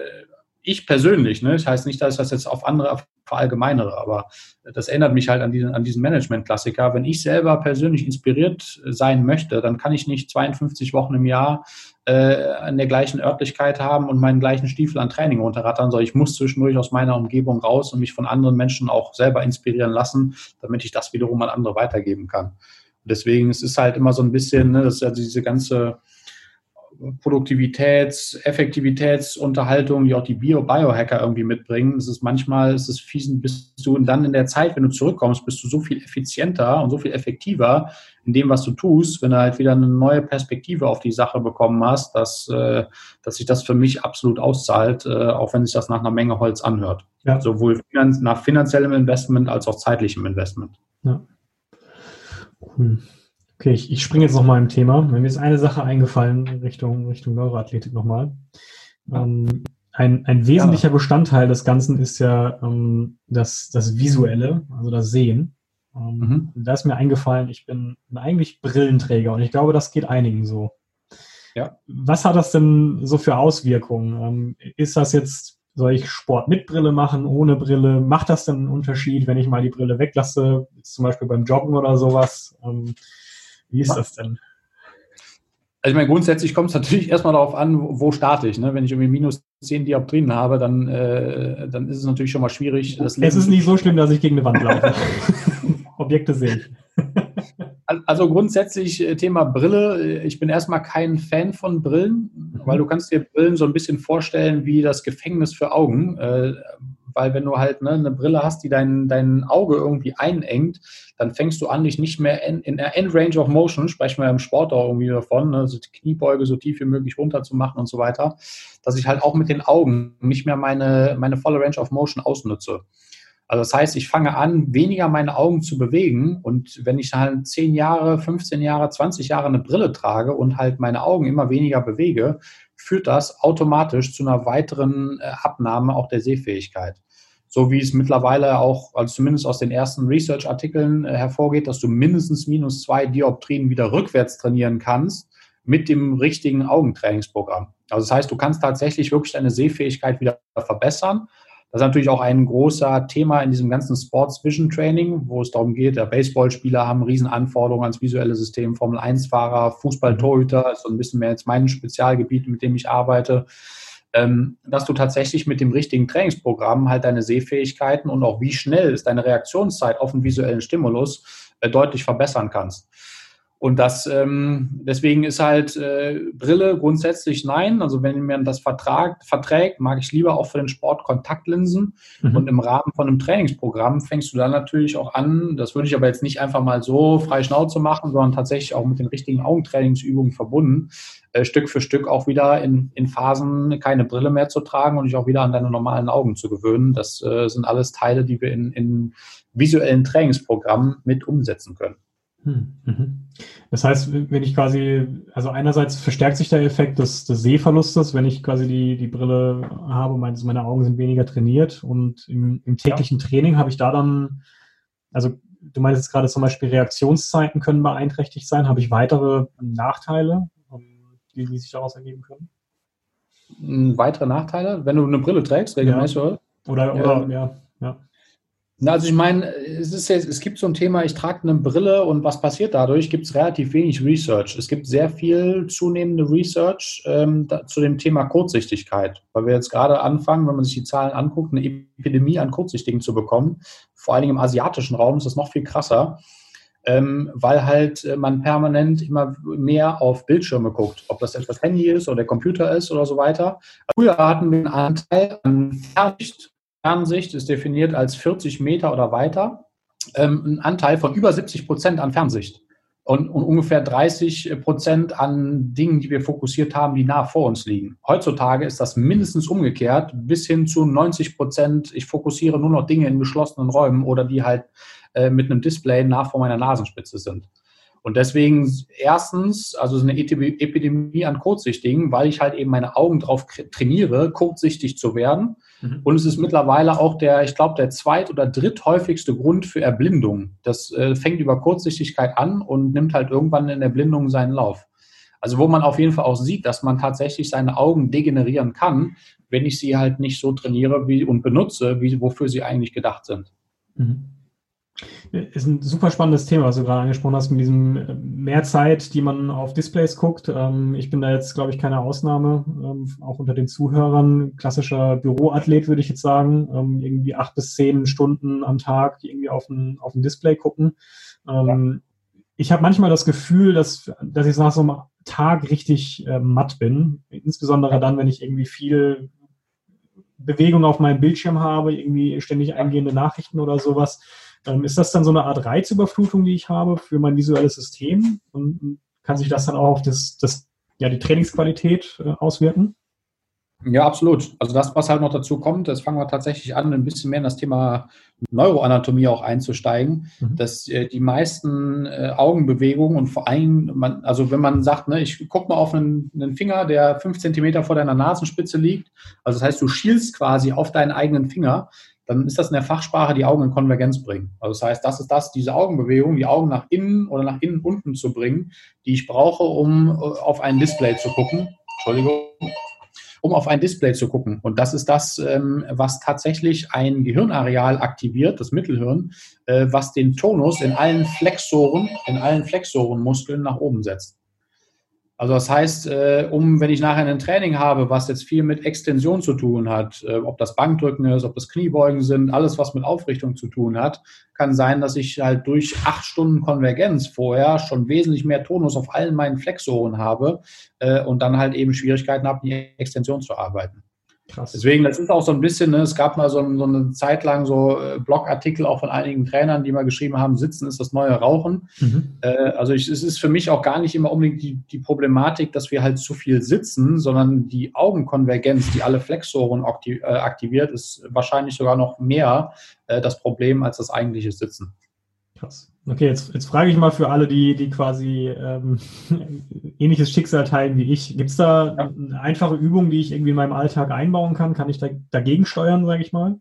ich persönlich, ne, das heißt nicht, dass ich das jetzt auf andere verallgemeinere, aber das erinnert mich halt an diesen, an diesen Management-Klassiker. Wenn ich selber persönlich inspiriert sein möchte, dann kann ich nicht 52 Wochen im Jahr äh, in der gleichen Örtlichkeit haben und meinen gleichen Stiefel an Training runterrattern, sondern ich muss zwischendurch aus meiner Umgebung raus und mich von anderen Menschen auch selber inspirieren lassen, damit ich das wiederum an andere weitergeben kann. Und deswegen es ist halt immer so ein bisschen, ne, das ist ja diese ganze Produktivitäts-, Effektivitätsunterhaltung, die auch die Bio-Biohacker irgendwie mitbringen. Es ist manchmal, es ist fies, bist du dann in der Zeit, wenn du zurückkommst, bist du so viel effizienter und so viel effektiver in dem, was du tust, wenn du halt wieder eine neue Perspektive auf die Sache bekommen hast, dass, äh, dass sich das für mich absolut auszahlt, äh, auch wenn sich das nach einer Menge Holz anhört. Ja. Sowohl nach finanziellem Investment als auch zeitlichem Investment. Ja. Hm. Okay, ich, ich springe jetzt nochmal im Thema. Mir ist eine Sache eingefallen Richtung, Richtung Neuroathletik nochmal. Ähm, ein, ein wesentlicher ja. Bestandteil des Ganzen ist ja ähm, das, das Visuelle, also das Sehen. Ähm, mhm. Da ist mir eingefallen, ich bin eigentlich Brillenträger und ich glaube, das geht einigen so. Ja. Was hat das denn so für Auswirkungen? Ähm, ist das jetzt, soll ich Sport mit Brille machen, ohne Brille? Macht das denn einen Unterschied, wenn ich mal die Brille weglasse, zum Beispiel beim Joggen oder sowas? Wie ist das denn? Also ich meine, grundsätzlich kommt es natürlich erstmal darauf an, wo starte ich. Ne? Wenn ich irgendwie minus 10 Dioptrien habe, dann, äh, dann ist es natürlich schon mal schwierig. es ist nicht so schlimm, dass ich gegen eine Wand laufe. Objekte sehe ich. Also grundsätzlich äh, Thema Brille. Ich bin erstmal kein Fan von Brillen, weil du kannst dir Brillen so ein bisschen vorstellen wie das Gefängnis für Augen. Weil wenn du halt ne, eine Brille hast, die dein, dein Auge irgendwie einengt, dann fängst du an, dich nicht mehr in, der End-Range of Motion, sprechen wir im Sport auch irgendwie davon, ne, also die Kniebeuge so tief wie möglich runter zu machen und so weiter, dass ich halt auch mit den Augen nicht mehr meine, meine volle Range of Motion ausnutze. Also das heißt, ich fange an, weniger meine Augen zu bewegen und wenn ich halt 10 Jahre, 15 Jahre, 20 Jahre eine Brille trage und halt meine Augen immer weniger bewege, führt das automatisch zu einer weiteren äh, Abnahme auch der Sehfähigkeit so wie es mittlerweile auch, also zumindest aus den ersten Research-Artikeln äh, hervorgeht, dass du mindestens minus zwei Dioptrien wieder rückwärts trainieren kannst mit dem richtigen Augentrainingsprogramm. Also das heißt, du kannst tatsächlich wirklich deine Sehfähigkeit wieder verbessern. Das ist natürlich auch ein großer Thema in diesem ganzen Sports Vision Training, wo es darum geht, der Baseballspieler haben Riesenanforderungen ans visuelle System, Formel 1-Fahrer, Fußball-Torhüter, ist so ein bisschen mehr jetzt mein Spezialgebiet, mit dem ich arbeite dass du tatsächlich mit dem richtigen Trainingsprogramm halt deine Sehfähigkeiten und auch wie schnell ist deine Reaktionszeit auf einen visuellen Stimulus äh, deutlich verbessern kannst. Und das, ähm, deswegen ist halt äh, Brille grundsätzlich nein. Also wenn man das vertragt, verträgt, mag ich lieber auch für den Sport Kontaktlinsen. Mhm. Und im Rahmen von einem Trainingsprogramm fängst du dann natürlich auch an, das würde ich aber jetzt nicht einfach mal so frei Schnauze machen, sondern tatsächlich auch mit den richtigen Augentrainingsübungen verbunden, äh, Stück für Stück auch wieder in, in Phasen keine Brille mehr zu tragen und dich auch wieder an deine normalen Augen zu gewöhnen. Das äh, sind alles Teile, die wir in, in visuellen Trainingsprogrammen mit umsetzen können. Hm, mhm. Das heißt, wenn ich quasi, also einerseits verstärkt sich der Effekt des, des Sehverlustes, wenn ich quasi die, die Brille habe, meine, meine Augen sind weniger trainiert und im, im täglichen ja. Training habe ich da dann, also du meinst jetzt gerade zum Beispiel Reaktionszeiten können beeinträchtigt sein, habe ich weitere Nachteile? die, die sich daraus ergeben können? Hm, weitere Nachteile, wenn du eine Brille trägst, regelmäßig, ja. oder? Oder, ähm, ja, ja. Also ich meine, es, ist es gibt so ein Thema, ich trage eine Brille und was passiert dadurch? Gibt es relativ wenig Research. Es gibt sehr viel zunehmende Research ähm, da, zu dem Thema Kurzsichtigkeit, weil wir jetzt gerade anfangen, wenn man sich die Zahlen anguckt, eine Epidemie an Kurzsichtigen zu bekommen. Vor allen Dingen im asiatischen Raum ist das noch viel krasser ähm, weil halt äh, man permanent immer mehr auf Bildschirme guckt, ob das jetzt das Handy ist oder der Computer ist oder so weiter. Früher hatten wir einen Anteil an Fernsicht. Fernsicht ist definiert als 40 Meter oder weiter. Ähm, einen Anteil von über 70 Prozent an Fernsicht und, und, ungefähr 30 Prozent an Dingen, die wir fokussiert haben, die nah vor uns liegen. Heutzutage ist das mindestens umgekehrt, bis hin zu 90 Prozent. Ich fokussiere nur noch Dinge in geschlossenen Räumen oder die halt äh, mit einem Display nach vor meiner Nasenspitze sind. Und deswegen erstens, also eine Epidemie an Kurzsichtigen, weil ich halt eben meine Augen drauf trainiere, kurzsichtig zu werden. Mhm. Und es ist mittlerweile auch der, ich glaube, der zweit- oder dritthäufigste Grund für Erblindung. Das äh, fängt über Kurzsichtigkeit an und nimmt halt irgendwann in Erblindung seinen Lauf. Also wo man auf jeden Fall auch sieht, dass man tatsächlich seine Augen degenerieren kann, wenn ich sie halt nicht so trainiere wie, und benutze, wie, wofür sie eigentlich gedacht sind. Mhm. Ist ein super spannendes Thema, was du gerade angesprochen hast, mit diesem äh, mehr Zeit, die man auf Displays guckt. Ähm, ich bin da jetzt, glaube ich, keine Ausnahme, ähm, auch unter den Zuhörern. Klassischer Büroathlet, würde ich jetzt sagen. Ähm, irgendwie acht bis zehn Stunden am Tag irgendwie auf ein, auf ein Display gucken. Ja. Ich habe manchmal das Gefühl, dass, dass ich nach so einem Tag richtig äh, matt bin. Insbesondere dann, wenn ich irgendwie viel Bewegung auf meinem Bildschirm habe, irgendwie ständig eingehende Nachrichten oder sowas ähm, ist das dann so eine Art Reizüberflutung, die ich habe für mein visuelles System? Und kann sich das dann auch auf das, das, ja, die Trainingsqualität äh, auswirken? Ja, absolut. Also das, was halt noch dazu kommt, das fangen wir tatsächlich an, ein bisschen mehr in das Thema Neuroanatomie auch einzusteigen, mhm. dass äh, die meisten äh, Augenbewegungen und vor allem, man, also wenn man sagt, ne, ich gucke mal auf einen, einen, Finger, der fünf Zentimeter vor deiner Nasenspitze liegt, also das heißt, du schielst quasi auf deinen eigenen Finger, dann ist das in der Fachsprache die Augen in Konvergenz bringen. Also das heißt, das ist das, diese Augenbewegung, die Augen nach innen oder nach innen unten zu bringen, die ich brauche, um äh, auf ein Display zu gucken. Entschuldigung. Um auf ein Display zu gucken. Und das ist das, ähm, was tatsächlich ein Gehirnareal aktiviert, das Mittelhirn, äh, was den Tonus in allen Flexoren, in allen Flexorenmuskeln nach oben setzt. Also das heißt, äh, um, wenn ich nachher ein Training habe, was jetzt viel mit Extension zu tun hat, äh, ob das Bankdrücken ist, ob das Kniebeugen sind, alles, was mit Aufrichtung zu tun hat, kann sein, dass ich halt durch acht Stunden Konvergenz vorher schon wesentlich mehr Tonus auf allen meinen Flexoren habe äh, und dann halt eben Schwierigkeiten habe, die Extension zu arbeiten. Krass. Deswegen, das ist auch so ein bisschen, ne, es gab mal so, so, eine Zeit lang so äh, Blogartikel auch von einigen Trainern, die mal geschrieben haben, Sitzen ist das neue Rauchen. Mhm. Äh, also ich, es ist für mich auch gar nicht immer unbedingt die, die Problematik, dass wir halt zu viel sitzen, sondern die Augenkonvergenz, die alle Flexoren äh, aktiviert, ist wahrscheinlich sogar noch mehr äh, das Problem als das eigentliche Sitzen. Krass. Okay, jetzt, jetzt frage ich mal für alle, die, die quasi ähm, ähnliches Schicksal teilen wie ich. Gibt es da ja. eine einfache Übung, die ich irgendwie in meinem Alltag einbauen kann? Kann ich da dagegen steuern, sage ich mal?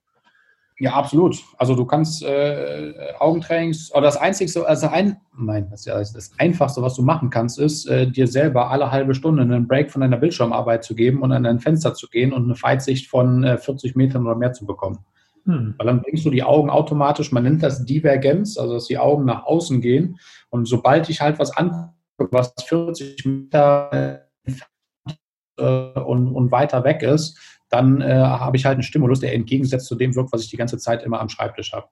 Ja, absolut. Also du kannst äh, Augentrainings, oder das Einzige, also ein, nein, das, das Einfachste, was du machen kannst, ist, äh, dir selber alle halbe Stunde einen Break von deiner Bildschirmarbeit zu geben und an dein Fenster zu gehen und eine Weitsicht von äh, 40 Metern oder mehr zu bekommen. Hm. Weil dann bringst du die Augen automatisch, man nennt das Divergenz, also dass die Augen nach außen gehen. Und sobald ich halt was angucke, was 40 Meter äh, und, und weiter weg ist, dann äh, habe ich halt einen Stimulus, der entgegensetzt zu dem wirkt, was ich die ganze Zeit immer am Schreibtisch habe.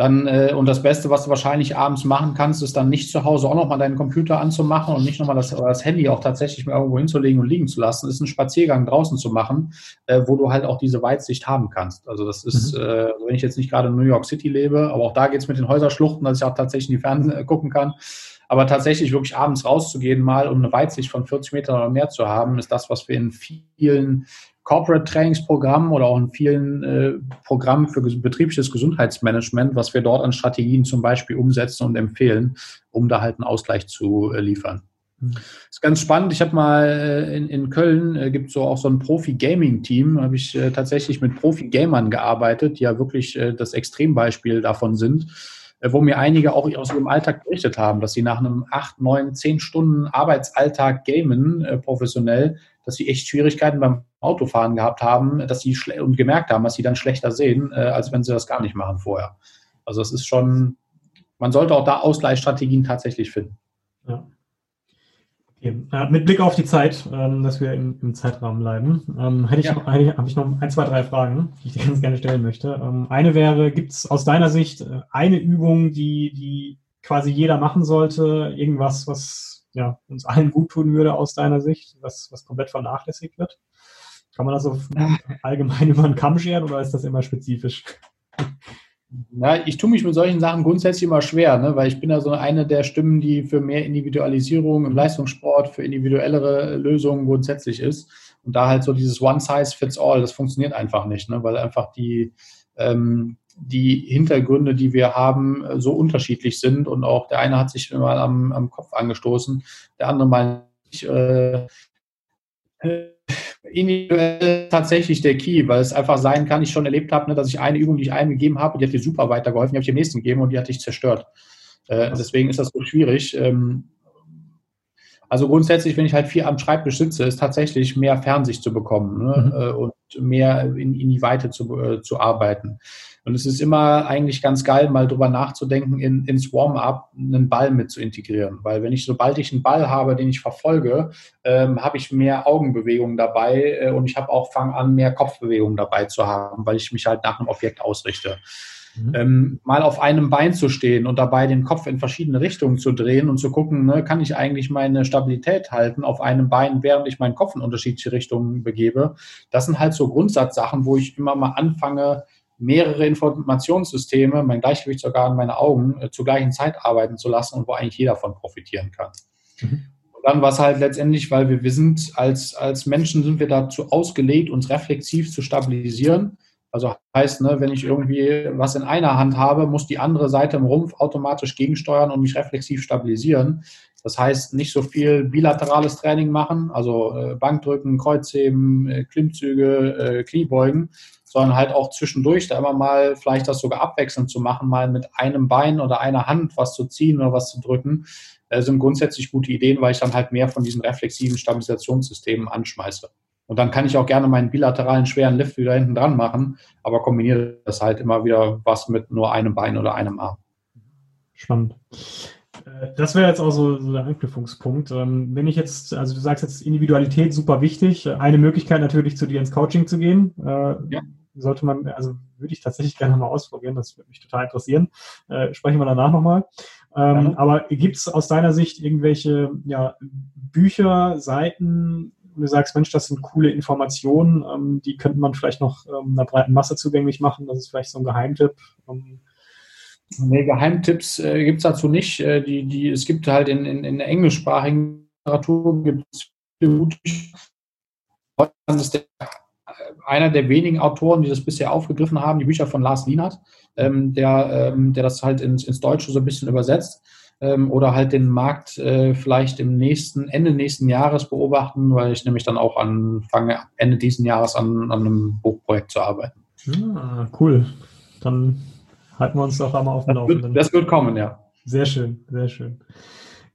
Dann, äh, und das Beste, was du wahrscheinlich abends machen kannst, ist dann nicht zu Hause auch nochmal deinen Computer anzumachen und nicht nochmal das, das Handy auch tatsächlich mal irgendwo hinzulegen und liegen zu lassen, ist einen Spaziergang draußen zu machen, äh, wo du halt auch diese Weitsicht haben kannst. Also das ist, mhm. äh, wenn ich jetzt nicht gerade in New York City lebe, aber auch da geht es mit den Häuserschluchten, dass ich auch tatsächlich in die Fernsehen äh, gucken kann. Aber tatsächlich wirklich abends rauszugehen mal und eine Weitsicht von 40 Metern oder mehr zu haben, ist das, was wir in vielen Corporate Trainingsprogrammen oder auch in vielen äh, Programmen für betriebliches Gesundheitsmanagement, was wir dort an Strategien zum Beispiel umsetzen und empfehlen, um da halt einen Ausgleich zu äh, liefern. Mhm. ist ganz spannend. Ich habe mal äh, in, in Köln äh, gibt so auch so ein Profi-Gaming-Team. Habe ich äh, tatsächlich mit Profi-Gamern gearbeitet, die ja wirklich äh, das Extrembeispiel davon sind, äh, wo mir einige auch aus ihrem Alltag berichtet haben, dass sie nach einem acht, neun, zehn Stunden Arbeitsalltag gamen äh, professionell dass sie echt Schwierigkeiten beim Autofahren gehabt haben, dass sie und gemerkt haben, dass sie dann schlechter sehen, äh, als wenn sie das gar nicht machen vorher. Also es ist schon, man sollte auch da Ausgleichsstrategien tatsächlich finden. Ja. Okay. Äh, mit Blick auf die Zeit, ähm, dass wir im, im Zeitrahmen bleiben, ähm, hätte ich ja. noch, habe ich noch ein, zwei, drei Fragen, die ich dir ganz gerne stellen möchte. Ähm, eine wäre, gibt es aus deiner Sicht äh, eine Übung, die, die quasi jeder machen sollte, irgendwas, was ja, uns allen gut tun würde aus deiner Sicht, was, was komplett vernachlässigt wird? Kann man das so allgemein über den Kamm scheren oder ist das immer spezifisch? Ja, ich tue mich mit solchen Sachen grundsätzlich immer schwer, ne? weil ich bin ja so eine der Stimmen, die für mehr Individualisierung im Leistungssport, für individuellere Lösungen grundsätzlich ist. Und da halt so dieses One Size Fits All, das funktioniert einfach nicht, ne? weil einfach die, ähm, die Hintergründe, die wir haben, äh, so unterschiedlich sind und auch der eine hat sich mal am, am Kopf angestoßen, der andere mal nicht. Äh, individuell tatsächlich der Key, weil es einfach sein kann, ich schon erlebt habe, ne, dass ich eine Übung, die ich einem gegeben habe, die hat dir super weitergeholfen, die habe ich dem nächsten gegeben und die hat dich zerstört. Äh, deswegen ist das so schwierig. Ähm, also grundsätzlich, wenn ich halt viel am Schreibtisch sitze, ist tatsächlich mehr Fernsicht zu bekommen ne? mhm. Äh, und mehr in, in die Weite zu, äh, zu arbeiten. Und es ist immer eigentlich ganz geil, mal drüber nachzudenken, in, ins Warm-up einen Ball mit zu integrieren. Weil wenn ich, sobald ich einen Ball habe, den ich verfolge, ähm, habe ich mehr Augenbewegungen dabei äh, und ich habe auch, fang an, mehr Kopfbewegungen dabei zu haben, weil ich mich halt nach einem Objekt ausrichte. Mhm. Ähm, mal auf einem Bein zu stehen und dabei den Kopf in verschiedene Richtungen zu drehen und zu gucken, ne, kann ich eigentlich meine Stabilität halten auf einem Bein, während ich meinen Kopf in unterschiedliche Richtungen begebe. Das sind halt so Grundsatzsachen, wo ich immer mal anfange, mehrere Informationssysteme, mein Gleichgewichtsorgan, meine Augen äh, zur gleichen Zeit arbeiten zu lassen und wo eigentlich jeder von profitieren kann. Mhm. Und dann war es halt letztendlich, weil wir, wir sind als, als Menschen sind wir dazu ausgelegt, uns reflexiv zu stabilisieren. Also heißt, ne, wenn ich irgendwie was in einer Hand habe, muss die andere Seite im Rumpf automatisch gegensteuern und mich reflexiv stabilisieren. Das heißt, nicht so viel bilaterales Training machen, also äh, Bankdrücken, Kreuzheben, äh, Klimmzüge, Kniebeugen, sondern halt auch zwischendurch da immer mal vielleicht das sogar abwechselnd zu machen, mal mit einem Bein oder einer Hand was zu ziehen oder was zu drücken, äh, sind grundsätzlich gute Ideen, weil ich dann halt mehr von diesen reflexiven Stabilisationssystemen anschmeiße. Und dann kann ich auch gerne meinen bilateralen schweren Lift wieder hinten dran machen, aber kombiniere das halt immer wieder was mit nur einem Bein oder einem Arm. Spannend. Äh, das wäre jetzt auch so, so der Anknüpfungspunkt. Ähm, wenn ich jetzt, also du sagst jetzt Individualität super wichtig. Eine Möglichkeit natürlich zu dir ins Coaching zu gehen. Äh, ja. Sollte man, also würde ich tatsächlich gerne mal ausprobieren, das würde mich total interessieren. Äh, sprechen wir danach nochmal. Ähm, ja. Aber gibt es aus deiner Sicht irgendwelche ja, Bücher, Seiten, du sagst, Mensch, das sind coole Informationen, ähm, die könnte man vielleicht noch ähm, einer breiten Masse zugänglich machen. Das ist vielleicht so ein Geheimtipp. Ähm. Nee, Geheimtipps äh, gibt es dazu nicht. Äh, die, die, es gibt halt in, in, in der englischsprachigen Literatur gibt es gute Deutschland ist der, einer der wenigen Autoren, die das bisher aufgegriffen haben, die Bücher von Lars Lienert, ähm, der, ähm, der das halt ins, ins Deutsche so ein bisschen übersetzt ähm, oder halt den Markt äh, vielleicht im nächsten, Ende nächsten Jahres beobachten, weil ich nämlich dann auch anfange, Ende diesen Jahres an, an einem Buchprojekt zu arbeiten. Ah, cool. Dann halten wir uns doch einmal auf dem Laufenden. Das wird kommen, ja. Sehr schön, sehr schön.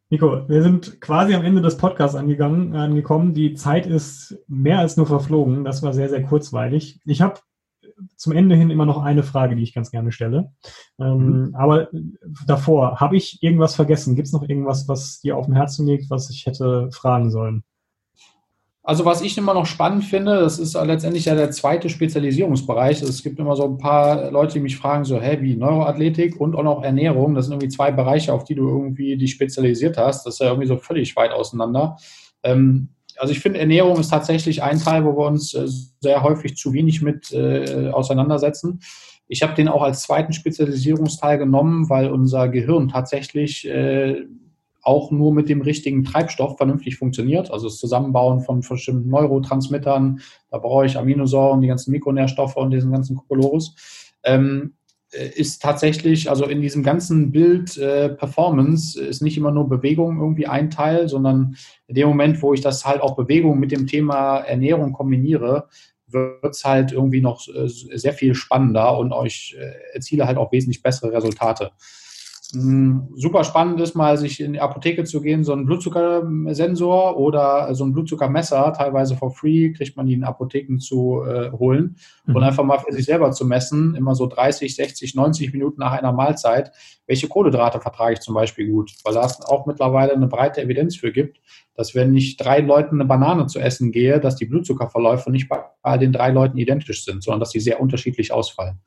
Nico, wir sind quasi am Ende des Podcasts angegangen, angekommen. Die Zeit ist mehr als nur verflogen. Das war sehr, sehr kurzweilig. Ich habe zum Ende hin immer noch eine Frage, die ich ganz gerne stelle. Ähm, mhm. Aber davor, habe ich irgendwas vergessen? Gibt es noch irgendwas, was dir auf dem Herzen liegt, was ich hätte fragen sollen? Also was ich immer noch spannend finde, das ist letztendlich ja der zweite Spezialisierungsbereich. Es gibt immer so ein paar Leute, die mich fragen, so, hä, wie Neuroathletik und auch noch Ernährung. Das sind irgendwie zwei Bereiche, auf die du irgendwie dich spezialisiert hast. Das ist ja irgendwie so völlig weit auseinander. Ähm, also ich finde, Ernährung ist tatsächlich ein Teil, wo wir uns äh, sehr häufig zu wenig mit äh, auseinandersetzen. Ich habe den auch als zweiten Spezialisierungsteil genommen, weil unser Gehirn tatsächlich äh, auch nur mit dem richtigen Treibstoff vernünftig funktioniert. Also das Zusammenbauen von bestimmten Neurotransmittern, da brauche ich Aminosäuren, die ganzen Mikronährstoffe und diesen ganzen Kokolorus. Ähm, äh, ist tatsächlich, also in diesem ganzen Bild äh, Performance ist nicht immer nur Bewegung irgendwie ein Teil, sondern in dem Moment, wo ich das halt auch Bewegung mit dem Thema Ernährung kombiniere, wird es halt irgendwie noch äh, sehr viel spannender und euch äh, erziele halt auch wesentlich bessere Resultate. Hm, super spannend ist mal, sich in die Apotheke zu gehen, so ein Blutzuckersensor oder so ein Blutzuckermesser, teilweise for free, kriegt man die in Apotheken zu äh, holen mhm. und einfach mal für sich selber zu messen, immer so 30, 60, 90 Minuten nach einer Mahlzeit, welche Kohlenhydrate vertrage ich zum Beispiel gut, weil da es auch mittlerweile eine breite Evidenz für gibt, dass wenn ich drei Leuten eine Banane zu essen gehe, dass die Blutzuckerverläufe nicht bei den drei Leuten identisch sind, sondern dass sie sehr unterschiedlich ausfallen.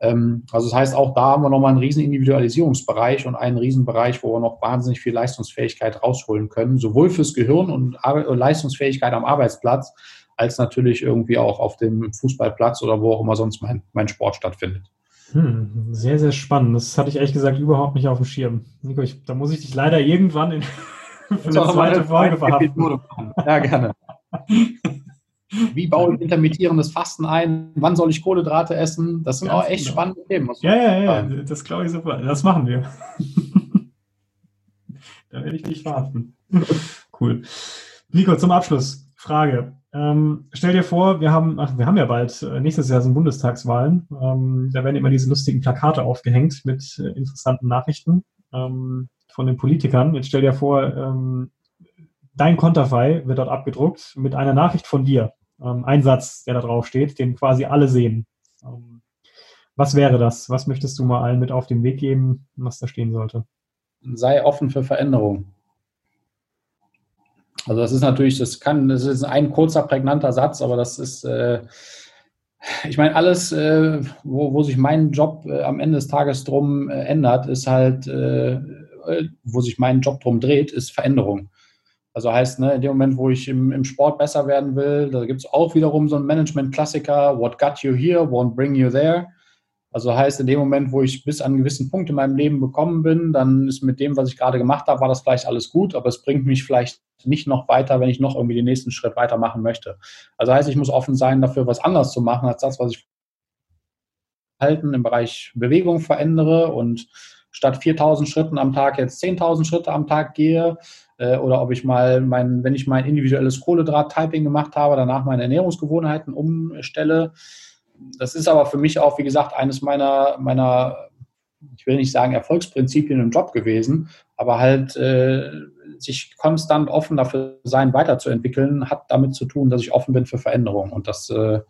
Ähm, also das heißt, auch da haben wir nochmal einen riesen Individualisierungsbereich und einen riesen Bereich, wo wir noch wahnsinnig viel Leistungsfähigkeit rausholen können, sowohl fürs Gehirn und Leistungsfähigkeit am Arbeitsplatz, als natürlich irgendwie auch auf dem Fußballplatz oder wo auch immer sonst mein, mein Sport stattfindet. Hm, sehr, sehr spannend. Das hatte ich ehrlich gesagt überhaupt nicht auf dem Schirm. Nico, ich, da muss ich dich leider irgendwann in, für eine zweite Folge verhaften. Ja, gerne. Wie baue ich intermittierendes Fasten ein? Wann soll ich Kohlenhydrate essen? Das sind Ganz auch echt genau. spannende Themen. Ja, ja, ja, das glaube ich super. Das machen wir. da werde ich dich verhaften. cool. Nico, zum Abschluss. Frage. Ähm, stell dir vor, wir haben, ach, wir haben ja bald, äh, nächstes Jahr sind Bundestagswahlen. Ähm, da werden immer diese lustigen Plakate aufgehängt mit äh, interessanten Nachrichten ähm, von den Politikern. Jetzt stell dir vor, ähm, dein Konterfei wird dort abgedruckt mit einer Nachricht von dir ähm, ein Satz, der da drauf steht, den quasi alle sehen. Ähm, was wäre das? Was möchtest du mal allen mit auf den Weg geben, was da stehen sollte? Sei offen für Veränderung. Also das ist natürlich, das kann, das ist ein kurzer, prägnanter Satz, aber das ist, äh, ich meine, alles, äh, wo, wo sich mein Job äh, am Ende des Tages drum äh, ändert, ist halt, äh, wo sich mein Job drum dreht, ist Veränderung. Also heißt, ne, in dem Moment, wo ich im, im Sport besser werden will, da gibt es auch wiederum so einen Management-Klassiker, what got you here won't bring you there. Also heißt, in dem Moment, wo ich bis an einen gewissen Punkt in meinem Leben gekommen bin, dann ist mit dem, was ich gerade gemacht habe, war das vielleicht alles gut, aber es bringt mich vielleicht nicht noch weiter, wenn ich noch irgendwie den nächsten Schritt weitermachen möchte. Also heißt, ich muss offen sein, dafür was anderes zu machen, als das, was ich halten im Bereich Bewegung verändere und statt 4000 Schritten am Tag jetzt 10.000 Schritte am Tag gehe äh, oder ob ich mal mein, wenn ich mein individuelles Kohlenhydrat-Typing gemacht habe, danach meine Ernährungsgewohnheiten umstelle. das ist aber für mich auch, wie gesagt, eines meiner, meiner ich will nicht sagen Erfolgsprinzipien im Job gewesen, aber halt äh, sich konstant offen dafür sein, weiterzuentwickeln, hat damit zu tun, dass ich offen bin für Veränderungen. Und das, äh,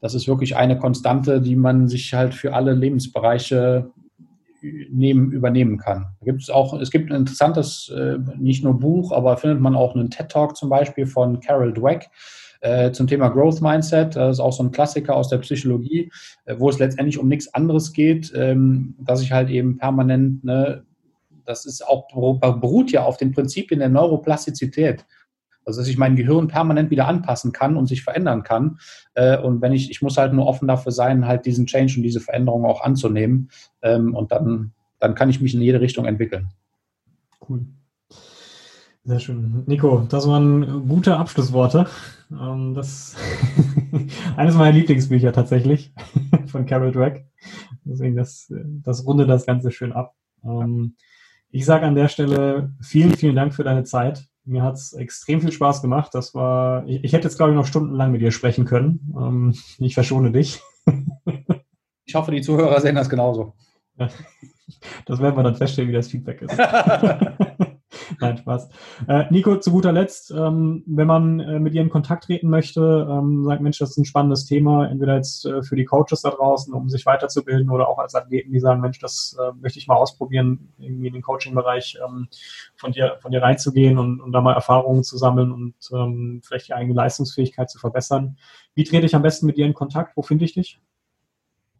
das ist wirklich eine Konstante, die man sich halt für alle Lebensbereiche nehmen, übernehmen kann. Da gibt es auch, es gibt ein interessantes, äh, nicht nur Buch, aber findet man auch einen TED-Talk zum Beispiel von Carol Dweck äh, zum Thema Growth Mindset. Das ist auch so ein Klassiker aus der Psychologie, äh, wo es letztendlich um nichts anderes geht, ähm, dass ich halt eben permanent, ne, das ist auch beruht ja auf den Prinzipien der Neuroplastizität. Also dass ich mein Gehirn permanent wieder anpassen kann und sich verändern kann. Äh, und wenn ich, ich muss halt nur offen dafür sein, halt diesen Change und diese Veränderung auch anzunehmen. Ähm, und dann, dann kann ich mich in jede Richtung entwickeln. Cool. Sehr schön. Nico, das waren gute Abschlussworte. Ähm, das eines meiner Lieblingsbücher tatsächlich von Carol Dweck. Deswegen das, das runde das Ganze schön ab. Ähm, ich sage an der Stelle vielen, vielen Dank für deine Zeit. Mir hat es extrem viel Spaß gemacht. Das war, ich, ich hätte jetzt glaube ich noch stundenlang mit dir sprechen können. Ähm, ich verschone dich. ich hoffe, die Zuhörer sehen das genauso. Das werden wir dann feststellen, wie das Feedback ist. Nein, Spaß. Äh, Nico, zu guter Letzt, ähm, wenn man äh, mit dir in Kontakt treten möchte, ähm, sagt, Mensch, das ist ein spannendes Thema, entweder jetzt äh, für die Coaches da draußen, um sich weiterzubilden oder auch als Athleten, die sagen, Mensch, das äh, möchte ich mal ausprobieren, irgendwie in den Coaching-Bereich ähm, von dir, von dir reinzugehen und, und da mal Erfahrungen zu sammeln und ähm, vielleicht die eigene Leistungsfähigkeit zu verbessern. Wie trete ich am besten mit dir in Kontakt? Wo finde ich dich?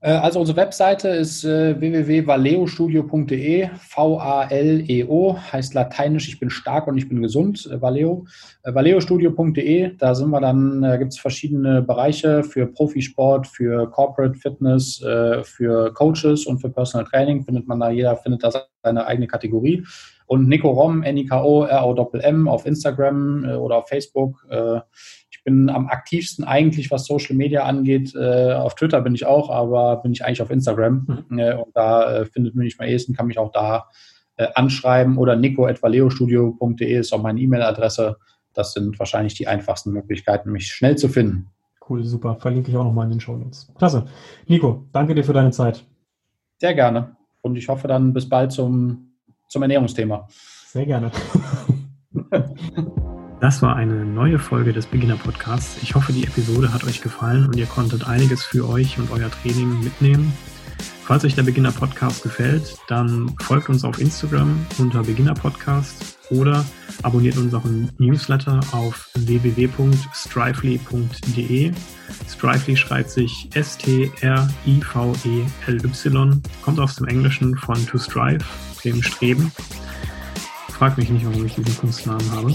Äh, also unsere Webseite ist äh, www.valeostudio.de, V-A-L-E-O, heißt lateinisch, ich bin stark und ich bin gesund, äh, Valeo. Valeostudio.de, da sind wir dann, äh, gibt es verschiedene Bereiche für Profisport, für Corporate Fitness, für Coaches und für Personal Training, findet man da, jeder findet da seine eigene Kategorie. Und Nico Rom, N-I-K-O, R-O-M-M auf Instagram oder auf Facebook, bin am aktivsten eigentlich, was Social Media angeht. Äh, auf Twitter bin ich auch, aber bin ich eigentlich auf Instagram. Mhm. Äh, und da äh, findet mich am ehesten, kann mich auch da äh, anschreiben oder nico.valeostudio.de ist auch meine E-Mail-Adresse. Das sind wahrscheinlich die einfachsten Möglichkeiten, mich schnell zu finden. Cool, super. Verlinke ich auch nochmal in den Show Notes. Klasse. Nico, danke dir für deine Zeit. Sehr gerne. Und ich hoffe dann bis bald zum, zum Ernährungsthema. Sehr gerne. Das war eine neue Folge des Beginner Podcasts. Ich hoffe, die Episode hat euch gefallen und ihr konntet einiges für euch und euer Training mitnehmen. Falls euch der Beginner Podcast gefällt, dann folgt uns auf Instagram unter Beginner Podcast oder abonniert unseren Newsletter auf www.strively.de. Strively schreibt sich S-T-R-I-V-E-L-Y, kommt aus dem Englischen von to strive, dem Streben. Frag mich nicht, warum ich diesen Kunstnamen habe.